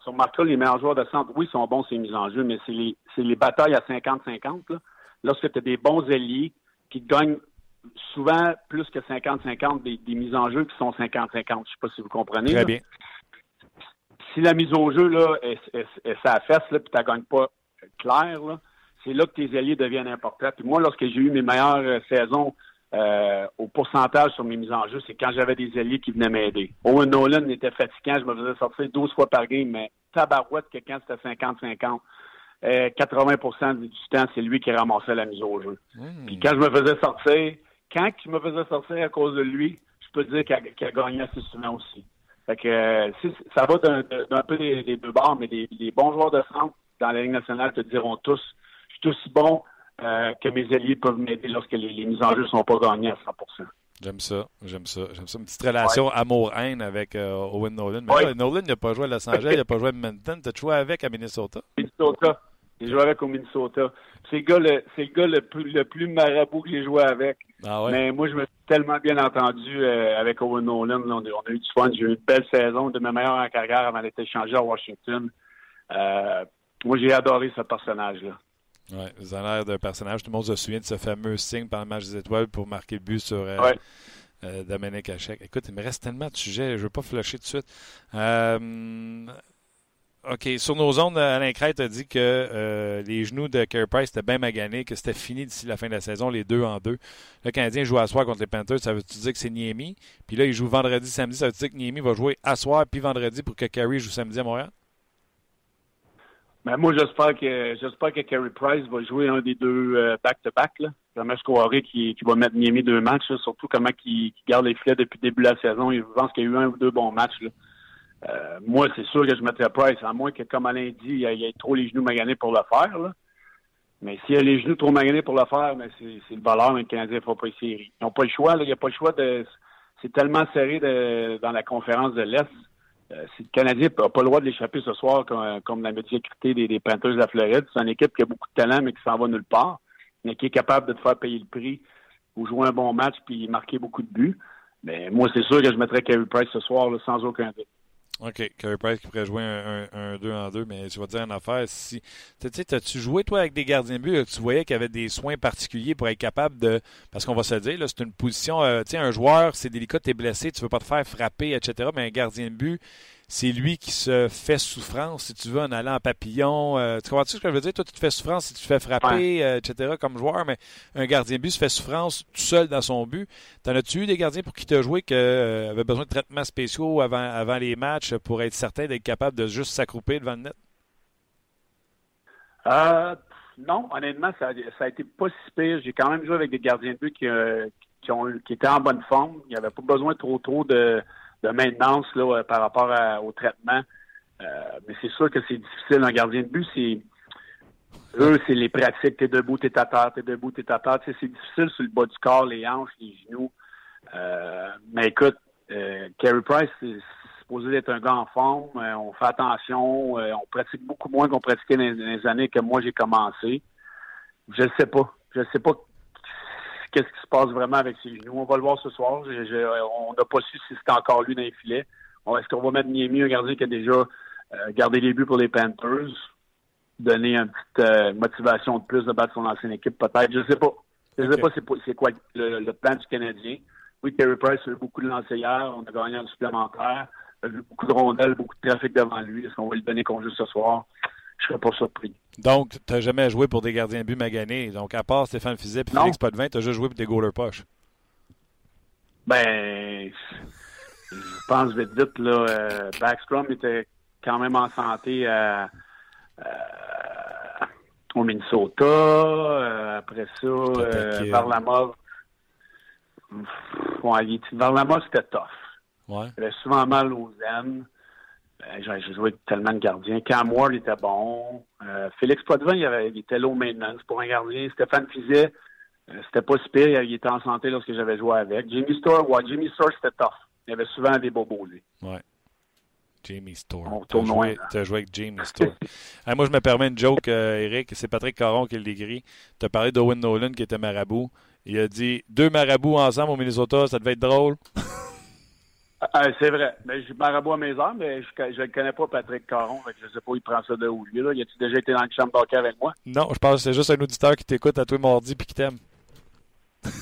sur Marca, les meilleurs joueurs de centre, oui, sont bons, c'est mises en jeu, mais c'est les, les batailles à 50-50. Lorsque tu as des bons ailiers qui gagnent souvent plus que 50-50 des, mises en jeu qui sont 50-50. Je ne sais pas si vous comprenez. Très bien. Si la mise au jeu là, est, est, sa fesse, là, puis tu ne gagnes pas clair, c'est là que tes alliés deviennent importants. Puis moi, lorsque j'ai eu mes meilleures euh, saisons euh, au pourcentage sur mes mises en jeu, c'est quand j'avais des alliés qui venaient m'aider. Owen Nolan était fatigant, je me faisais sortir 12 fois par game, mais tabarouette que quand c'était 50-50. 80% du temps, c'est lui qui ramassait la mise au jeu. Hmm. Puis quand je me faisais sortir, quand il me faisait sortir à cause de lui, je peux dire qu'il a, gagné assez souvent aussi. Fait que euh, ça va d'un peu des, deux bords, mais des, bons joueurs de centre dans la Ligue nationale te diront tous, je suis aussi bon euh, que mes alliés peuvent m'aider lorsque les, mises en jeu ne sont pas gagnées à 100 J'aime ça, j'aime ça, j'aime ça. Une petite relation amour-haine avec euh, Owen Nolan. Mais Nolan n'a pas joué à Los Angeles, il n'a pas joué à Edmonton. Tu as joué avec à Minnesota? Minnesota. J'ai joué avec au Minnesota. C'est le gars le, c'est le, gars le, plus, le plus marabout que j'ai joué avec. Ah Mais moi, je me suis tellement bien entendu euh, avec Owen Nolan. on, a, eu du fun. J'ai eu une belle saison, de ma meilleure en carrière avant d'être échangé à Washington. Euh, moi, j'ai adoré ce personnage-là. Oui, vous avez l'air d'un personnage. Tout le monde se souvient de ce fameux signe pendant le match des étoiles pour marquer le but sur euh, euh, Dominique Hachek. Écoute, il me reste tellement de sujets, je ne veux pas flasher tout de suite. Euh, OK, sur nos ondes, Alain Crête a dit que les genoux de Carey Price étaient bien maganés, que c'était fini d'ici la fin de la saison, les deux en deux. Le Canadien joue à soir contre les Panthers, ça veut-tu dire que c'est Niemi? Puis là, il joue vendredi, samedi, ça veut dire que Niemi va jouer à soir puis vendredi pour que Carey joue samedi à Montréal? Ben, moi, j'espère que j'espère que Carey Price va jouer un des deux euh, back-to-back. -back, Vraiment, je qui, va mettre Niemi deux matchs, surtout comment il, garde les filets depuis le début de la saison. Je pense qu'il y a eu un ou deux bons matchs. Euh, moi, c'est sûr que je mettrais Price, à moins que, comme Alain dit, il y ait trop les genoux maganés pour le faire. Mais s'il y a les genoux trop maganés pour le faire, ben c'est le valeur, mais le Canadien ne fera pas les séries. Ils n'ont pas le choix. Il n'y a pas le choix de. C'est tellement serré dans la conférence de l'Est euh, si le Canadien n'a pas le droit de l'échapper ce soir comme, la médiocrité des, des Panthers de la Floride, c'est une équipe qui a beaucoup de talent mais qui s'en va nulle part, mais qui est capable de te faire payer le prix ou jouer un bon match puis marquer beaucoup de buts. Mais moi, c'est sûr que je mettrais Carey Price ce soir sans aucun doute. OK. Carey Price qui pourrait jouer un 2 en 2, mais je vais te dire une affaire. Si, tu sais, as-tu joué, toi, avec des gardiens de but, tu voyais qu'il y avait des soins particuliers pour être capable de. Parce qu'on va se dire, c'est une position. Euh, tu sais, un joueur, c'est délicat, tu es blessé, tu veux pas te faire frapper, etc. Mais un gardien de but, c'est lui qui se fait souffrance, si tu veux, en allant en papillon. Euh, tu comprends-tu ce que je veux dire? Toi, tu te fais souffrance si tu te fais frapper, euh, etc., comme joueur, mais un gardien de but se fait souffrance tout seul dans son but. T'en as-tu eu des gardiens pour qui t'as joué qui euh, avaient besoin de traitements spéciaux avant, avant les matchs pour être certain d'être capable de juste s'accrouper devant le net? non, honnêtement, ça, ça, a été pas si pire. J'ai quand même joué avec des gardiens de but qui, qui, ont, qui étaient en bonne forme. Il n'y avait pas besoin trop trop de de maintenance là, euh, par rapport au traitement. Euh, mais c'est sûr que c'est difficile. Un gardien de but, c'est eux, c'est les pratiques. T'es debout, t'es à terre, t'es debout, t'es à terre. c'est difficile sur le bas du corps, les hanches, les genoux. Euh, mais écoute, euh, Carey Price, c'est supposé être un gars en forme. on fait attention. on pratique beaucoup moins qu'on pratiquait dans, dans, les années que moi j'ai commencé. Je ne sais pas. Je ne sais pas qu'est-ce qui se passe vraiment avec ses genoux. On va le voir ce soir. on n'a pas su si c'était encore lui dans les filets. Est-ce qu'on va mettre Niemi, un gardien qui a déjà euh, gardé les buts pour les Panthers, donner une petite euh, motivation de plus de battre son ancienne équipe, peut-être? Je ne sais pas. Je ne sais pas c'est quoi le, plan du Canadien. Oui, Terry Price a eu beaucoup de lancers hier. On a gagné un supplémentaire. Il a eu beaucoup de rondelles, beaucoup de trafic devant lui. Est-ce qu'on va lui donner congé ce soir? Je serais pas surpris. Donc, tu n'as jamais joué pour des gardiens de but maganés. Donc, à part Stéphane Fizet et Félix Potvin, tu as juste joué pour des goalers poches. Ben, je pense vite vite, là, euh, Backstrom était quand même en santé euh, euh, au Minnesota. après ça, Varlamov. Ouais, Varlamov, c'était tough. Ouais. Il avait souvent mal aux aines. Ben, j'ai joué tellement de gardiens. Cam Ward était bon. Euh, Félix Potvin, il, avait, il était low maintenance pour un gardien. Stéphane Fizet, euh, c'était pas super. Il était en santé lorsque j'avais joué avec. Jimmy Store, ouais, Jimmy Store, c'était tough. Il y avait souvent des bobos, lui. Ouais. Jamie Store. Tu as, joué, as joué avec Jamie Store. [LAUGHS] moi, je me permets une joke, euh, Eric. C'est Patrick Caron qui l'écrit. Tu as parlé d'Owen Nolan qui était marabout. Il a dit deux marabouts ensemble au Minnesota, ça devait être drôle. [LAUGHS] Ah, c'est vrai. Mais je marabout à mes heures, mais je ne connais pas Patrick Caron. je ne sais pas où il prend ça de où. Lui, là. Y a-tu déjà été dans le chambre d'hockey avec moi? Non, je pense que c'est juste un auditeur qui t'écoute à toi mardi et qui t'aime.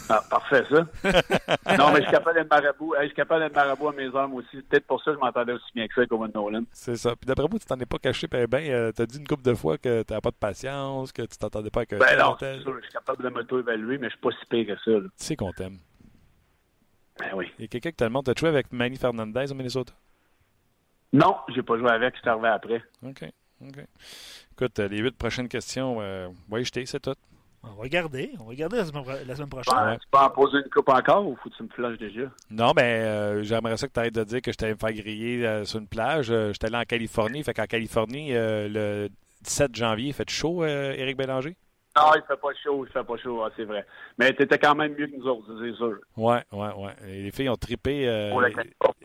Ah, parfait, ça. [LAUGHS] non, mais je suis capable d'être marabout. je suis capable d'être marabout à mes hommes aussi. Peut-être pour ça que je m'entendais aussi bien que ça avec Owen Nolan. C'est ça. Puis d'après moi, tu t'en es pas caché, ben, ben tu as dit une couple de fois que tu n'avais pas de patience, que tu t'entendais pas avec un Ben non, c'est sûr. Je suis capable de m'auto-évaluer, mais je suis pas si pire que ça. Tu sais qu'on t'aime. Ben oui. Il y a quelqu'un qui te demande, as joué avec Manny Fernandez au Minnesota? Non, j'ai pas joué avec, je suis arrivé après. OK. OK. Écoute, les huit prochaines questions, euh, ouais, jeter, c'est tout. On va regarder. On va regarder la semaine, prochaine. Ouais. Tu peux en poser une coupe encore ou faut que tu me flashes déjà? Non, ben, euh, j'aimerais ça que tu arrêtes de dire que je t'allais me faire griller euh, sur une plage. Euh, je suis allé en Californie. Fait qu'en Californie, le 17 janvier, il fait chaud, Éric Bélanger? Non, il fait pas chaud, il fait pas chaud, ah, c'est vrai. Mais tu étais quand même mieux que nous autres, c'est sûr. Ouais, ouais, ouais. les filles ont trippé.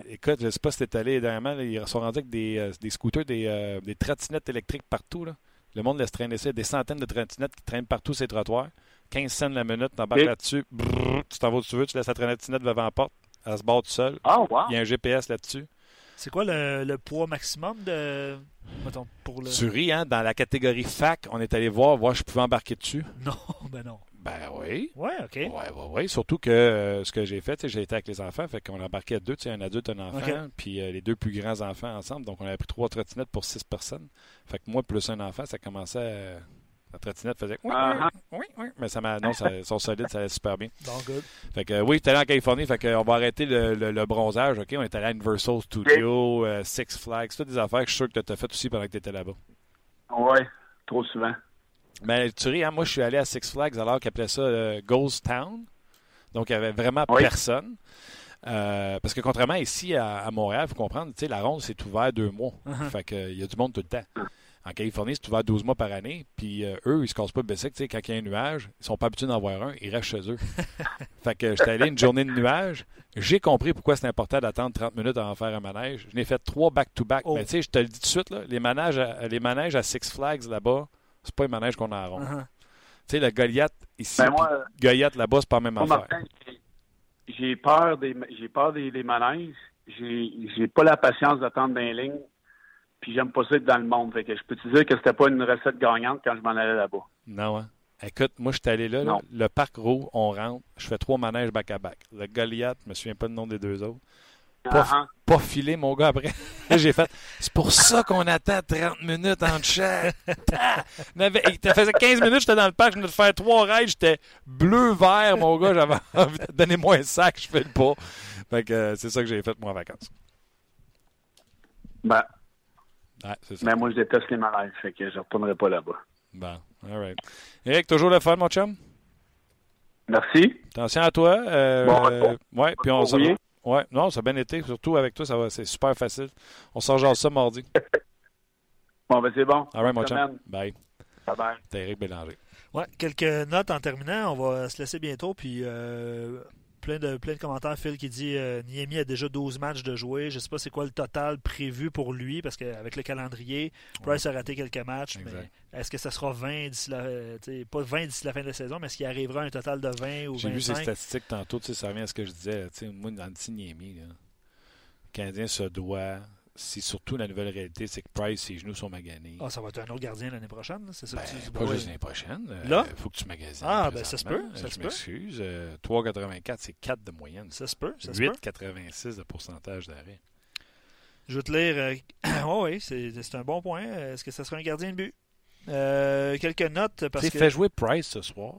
écoute, je sais pas si t'es allé dernièrement, ils sont rendus avec des, des scooters, des, des trottinettes électriques partout. Là. Le monde laisse traîner ça. Des centaines de trottinettes qui traînent partout ces trottoirs. 15 cents la minute, t'embarques là-dessus. Tu t'en vas où tu veux, tu laisses la trottinette devant la porte. Elle se barre tout seul. Ah, wow. Il y a un GPS là-dessus. C'est quoi le, poids maximum de. Mettons, pour le... Tu ris, hein? Dans la catégorie fac, on est allé voir, voir si je pouvais embarquer dessus. [LAUGHS] Non, ben non. Ben oui. Ouais, OK. Ouais, ouais, ouais. Surtout que euh, ce que j'ai fait, j'ai été avec les enfants, fait qu'on embarqué deux, un adulte, un enfant, puis euh, les deux plus grands enfants ensemble. Donc, on avait pris trois trottinettes pour six personnes. Fait que moi, plus un enfant, ça commençait à... La trottinette faisait oui, uh-huh. oui, oui, Mais ça m'a. Non, ça, sont solides, ça allait super bien. good. Fait que oui, tu allé en Californie, fait qu'on va arrêter le, le, bronzage, OK? On est allé à Universal Studio, euh, Six Flags, toutes des affaires que je suis sûr que tu as fait aussi pendant que tu étais là-bas. Oui, trop souvent. Mais tu ris, hein, moi, je suis allé à Six Flags alors qu'ils appelaient ça euh, Ghost Town. Donc, il n'y avait vraiment personne. Euh, parce que contrairement ici à, Montréal, il faut comprendre, la ronde, c'est ouvert deux mois. Uh-huh. Fait qu'il y a du monde tout le temps. En Californie, c'est ouvert 12 mois par année. Puis euh, eux, ils se cassent pas le sais Quand il y a un nuage, ils sont pas habitués d'en voir un. Ils restent chez eux. [LAUGHS] fait que j'étais allé une journée de nuage. J'ai compris pourquoi c'est important d'attendre 30 minutes avant de faire un manège. Je n'ai fait trois back-to-back. Oh. Mais tu sais, je te le dis tout de suite, là, les, manèges les manèges à Six Flags là-bas, c'est pas un manège qu'on a en rond. Uh-huh. Tu sais, la Goliath ici, ben Goliath là-bas, c'est pas la même affaire. j'ai peur des j'ai peur des, des manèges. J'ai pas la patience d'attendre dans les lignes. Puis j'aime pas ça être dans le monde. Fait que je peux te dire que c'était pas une recette gagnante quand je m'en allais là-bas. Non, hein? Écoute, moi, je suis allé là, le parc Roux, on rentre, je fais trois manèges back-à-back. Le Goliath, je me souviens pas du nom des deux autres. Pas, uh-huh. pas filé, mon gars, après. [LAUGHS] J'ai fait. C'est pour ça qu'on attend 30 minutes en chat. [LAUGHS] Ça faisait 15 minutes, j'étais dans le parc, je venais de faire trois raids, j'étais bleu-vert, mon gars. J'avais [LAUGHS] envie de donner moi un sac, je fais le pas. Fait que euh, c'est ça que j'ai fait, moi, en vacances. Ben. Ouais, ça. Mais moi, je déteste les malaises, fait que je ne retournerai pas là-bas. Bon, all right. Eric, toujours le fun, mon chum? Merci. Attention à toi. Euh, bon, ouais, puis on se Ouais, non, ça a bien été. Surtout avec toi, ça va, c'est super facile. On s'en genre ça mardi. [LAUGHS] bon, ben c'est bon. All right, mon chum. Bye. Bye bye. T'es Eric Bélanger. Ouais, quelques notes en terminant. On va se laisser bientôt. Puis euh, plein de, plein de commentaires. Phil qui dit euh, Niemi a déjà 12 matchs de jouer. Je ne sais pas c'est quoi le total prévu pour lui, parce qu'avec le calendrier, Price a raté quelques matchs. Mais est-ce que ça sera 20 d'ici la, pas 20 d'ici la fin de la saison, mais est-ce qu'il arrivera un total de 20 ou 25 J'ai vu ces statistiques tantôt, ça revient à ce que je disais. Moi, dans le Niemi, le Canadien se doit c'est surtout la nouvelle réalité, c'est que Price, ses genoux sont maganés. Ah, ça va être un autre gardien l'année prochaine, c'est ça ben, que tu Pas juste l'année prochaine. Euh, Là? Il faut que tu magasines. Ah, ben ça se peut. Ça je m'excuse. 3,84, c'est 4 de moyenne. Ça se peut. 8,86 de pourcentage d'arrêt. Je vais te lire. [COUGHS] oh, oui, c'est un bon point. Est-ce que ça sera un gardien de but? Euh, quelques notes. parce que... fait jouer Price ce soir.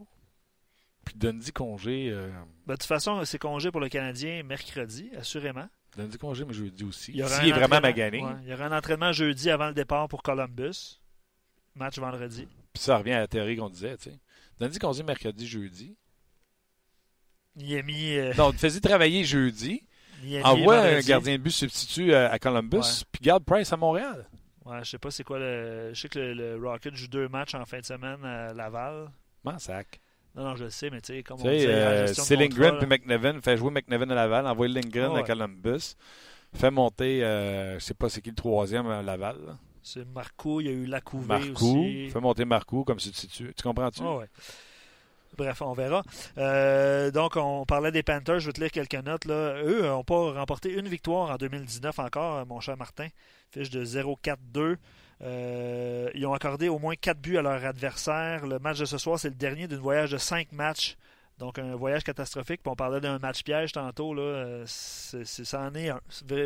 Puis donne-y congé. Euh... Ben, de toute façon, c'est congé pour le Canadien mercredi, assurément. Lundi congé, mais jeudi aussi. Il S'il est vraiment magané. il y aura un entraînement jeudi avant le départ pour Columbus. Match vendredi. Puis ça revient à la théorie qu'on disait, tu sais. Lundi congé, mercredi, jeudi. Il a mis. Euh... Donc, fais-y travailler jeudi. Envoie un gardien de but substitut à Columbus, puis garde Price à Montréal. Ouais, je sais pas c'est quoi le. Je sais que le, Rocket joue deux matchs en fin de semaine à Laval. sac. Non, non, je le sais, mais tu sais, comme on dit, euh, c'est Lindgren puis McNevin. Fait jouer McNevin à Laval, envoie Lindgren à Columbus. Fait monter, euh, je sais pas c'est qui le troisième à Laval. C'est Marco, il y a eu Lacouvé aussi. Fait monter Marco comme substitut. Tu comprends-tu? ouais. Bref, on verra. Euh, donc, on parlait des Panthers. Je vais te lire quelques notes. Là. Eux n'ont pas remporté une victoire en 2019 encore, mon cher Martin. Fiche de 0-4-2. Euh, ils ont accordé au moins 4 buts à leur adversaire. Le match de ce soir, c'est le dernier d'une voyage de 5 matchs Donc, un voyage catastrophique. Puis on parlait d'un match piège tantôt. Là, euh, c'est, ça en est un.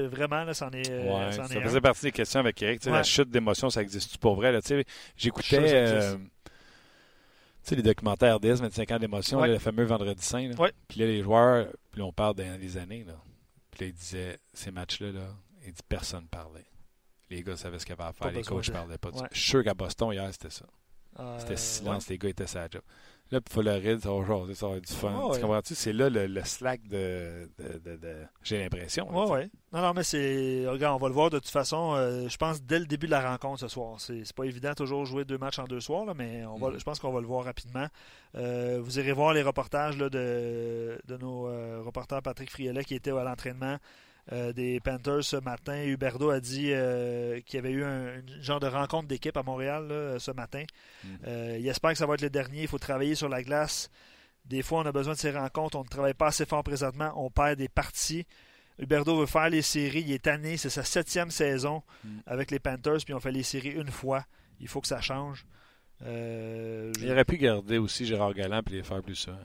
Vraiment, là, ça en est, euh, ouais, ça, en ça est faisait un. partie des questions avec Eric. Ouais. La chute d'émotion, ça existe-tu pour vrai? Là, J'écoutais existe. euh, sais, les documentaires RDS, 25 ans d'émotion, Ouais. là, le fameux Vendredi Saint. là. Ouais. Puis là, les joueurs, puis là, on parle dans les années. Là. Puis là, ils disaient, ces matchs-là, là, il dit personne parlait. Les gars savaient ce qu'il y avait à faire, Pas les coachs de- parlaient pas. de ça. Ouais. Je suis sûr qu'à Boston, hier, c'était ça. Euh, C'était ouais. silence, les gars étaient sa job. Là, pour Floride, ça va jaser, ça va être du fun. Ouais. Tu comprends-tu? C'est là le, le slack de. de, de- de- J'ai l'impression. sais. ouais. Non, non, mais c'est. Regarde, on va le voir de toute façon. euh, je pense dès le début de la rencontre ce soir. C'est pas évident toujours jouer deux matchs en deux soirs, là, mais on va, Mhm. je pense qu'on va le voir rapidement. Euh, vous irez voir les reportages là, de, de nos reporters Patrick Friolet qui était à l'entraînement euh, des Panthers ce matin. Huberdo a dit euh, qu'il y avait eu un, genre de rencontre d'équipe à Montréal là, ce matin. Mhm. Euh, il espère que ça va être le dernier. Il faut travailler sur la glace. Des fois, on a besoin de ces rencontres. On ne travaille pas assez fort présentement. On perd des parties. Huberdo veut faire les séries. Il est tanné. C'est sa septième saison Mm. avec les Panthers. Puis on fait les séries une fois. Il faut que ça change. Euh, je- Il aurait pu garder aussi Gérard Galland et les faire plus ça.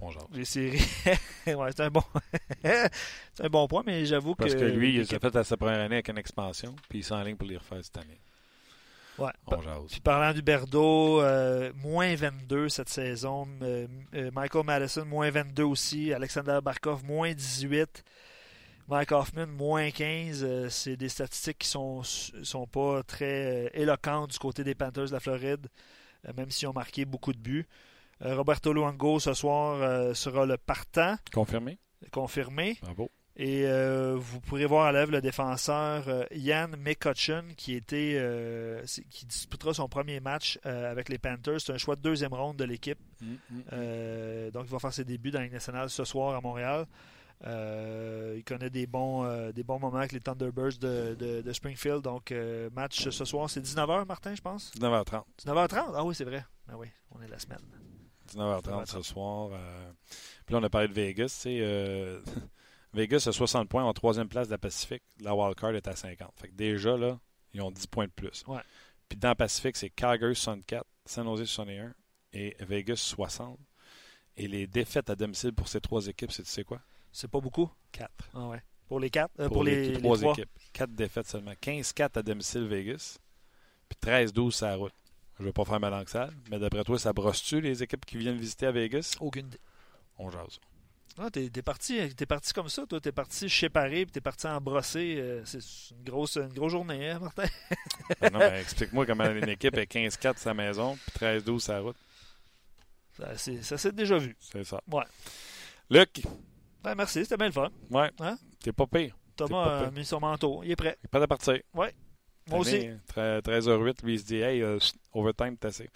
On jase. Les séries. [LAUGHS] ouais, c'est un bon. [LAUGHS] c'est un bon point, mais j'avoue que. Parce que lui, il l'équipe- s'est fait à sa première année avec une expansion, puis il s'enligne pour les refaire cette année. Ouais. On jase. Puis parlant d'Huberdo, euh, moins 22 cette saison. Euh, euh, Michael Madison, moins 22 aussi. Alexander Barkov, moins 18. Mike Hoffman, moins 15. Euh, c'est des statistiques qui sont, sont pas très éloquentes du côté des Panthers de la Floride, même s'ils ont marqué beaucoup de buts. Euh, Roberto Luango, ce soir, euh, sera le partant, Confirmé? confirmé. Bravo. Et euh, vous pourrez voir à l'œuvre le défenseur euh, Ian McCutcheon qui était euh, qui disputera son premier match euh, avec les Panthers. C'est un choix de deuxième ronde de l'équipe. Mm, mm. Euh, donc il va faire ses débuts dans la Ligue nationale ce soir à Montréal. Euh, il connaît des bons, euh, des bons moments avec les Thunderbirds de, de- de Springfield. Donc euh, match ce soir, c'est 19h Martin, je pense? 19h30. 19h30? Ah oui, c'est vrai. Ah oui, on est la semaine. 19h30 ce soir. euh, Puis là, on a parlé de Vegas. euh, [LAUGHS] Vegas a 60 points en troisième place de la Pacifique. La wildcard est à 50. Fait que déjà, là, ils ont 10 points de plus. Ouais. Puis dans le Pacifique, c'est Calgary 64, San Jose 61 et Vegas 60. Et les défaites à domicile pour ces trois équipes, c'est tu sais quoi? C'est pas beaucoup? 4. Ah ouais. Pour les quatre? Euh, Pour, les, les trois trois. équipes. 4 défaites seulement. 15-4 à domicile Vegas. Puis 13-12 sur la route. Je ne vais pas faire ma langue sale, mais d'après toi, ça brosse-tu les équipes qui viennent visiter à Vegas? Aucune idée. On jase. Ah, t'es, t'es parti, t'es parti comme ça, toi. T'es parti séparé, puis t'es parti en brossé. euh, c'est une grosse, une grosse journée, hein, Martin? Ben [LAUGHS] non, mais explique-moi comment une équipe est 15-4 sa maison, puis 13-12 sa route. Ça, c'est- ça s'est déjà vu. C'est ça. Ouais. Luc, Ben, merci, c'était bien le fun. ouais, Hein? t'es pas pire. Thomas a mis son manteau. Il est prêt. Il est pas de partir. Moi aussi. Année, tre- 13h08, lui il se dit Hey, euh, overtime, t'as assez.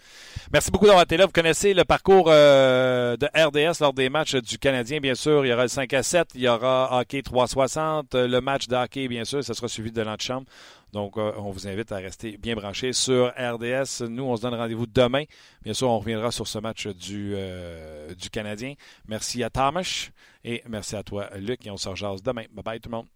Merci beaucoup d'avoir été là. Vous connaissez le parcours euh, de RDS lors des matchs du Canadien, bien sûr. Il y aura le 5 à 7, il y aura hockey 360, euh, le match de hockey, bien sûr, ça sera suivi de l'antichambre. Donc, euh, on vous invite à rester bien branchés sur RDS. Nous, on se donne rendez-vous demain. Bien sûr, on reviendra sur ce match du, euh, du Canadien. Merci à Thomas et merci à toi, Luc, et on se rejase demain. Bye bye tout le monde.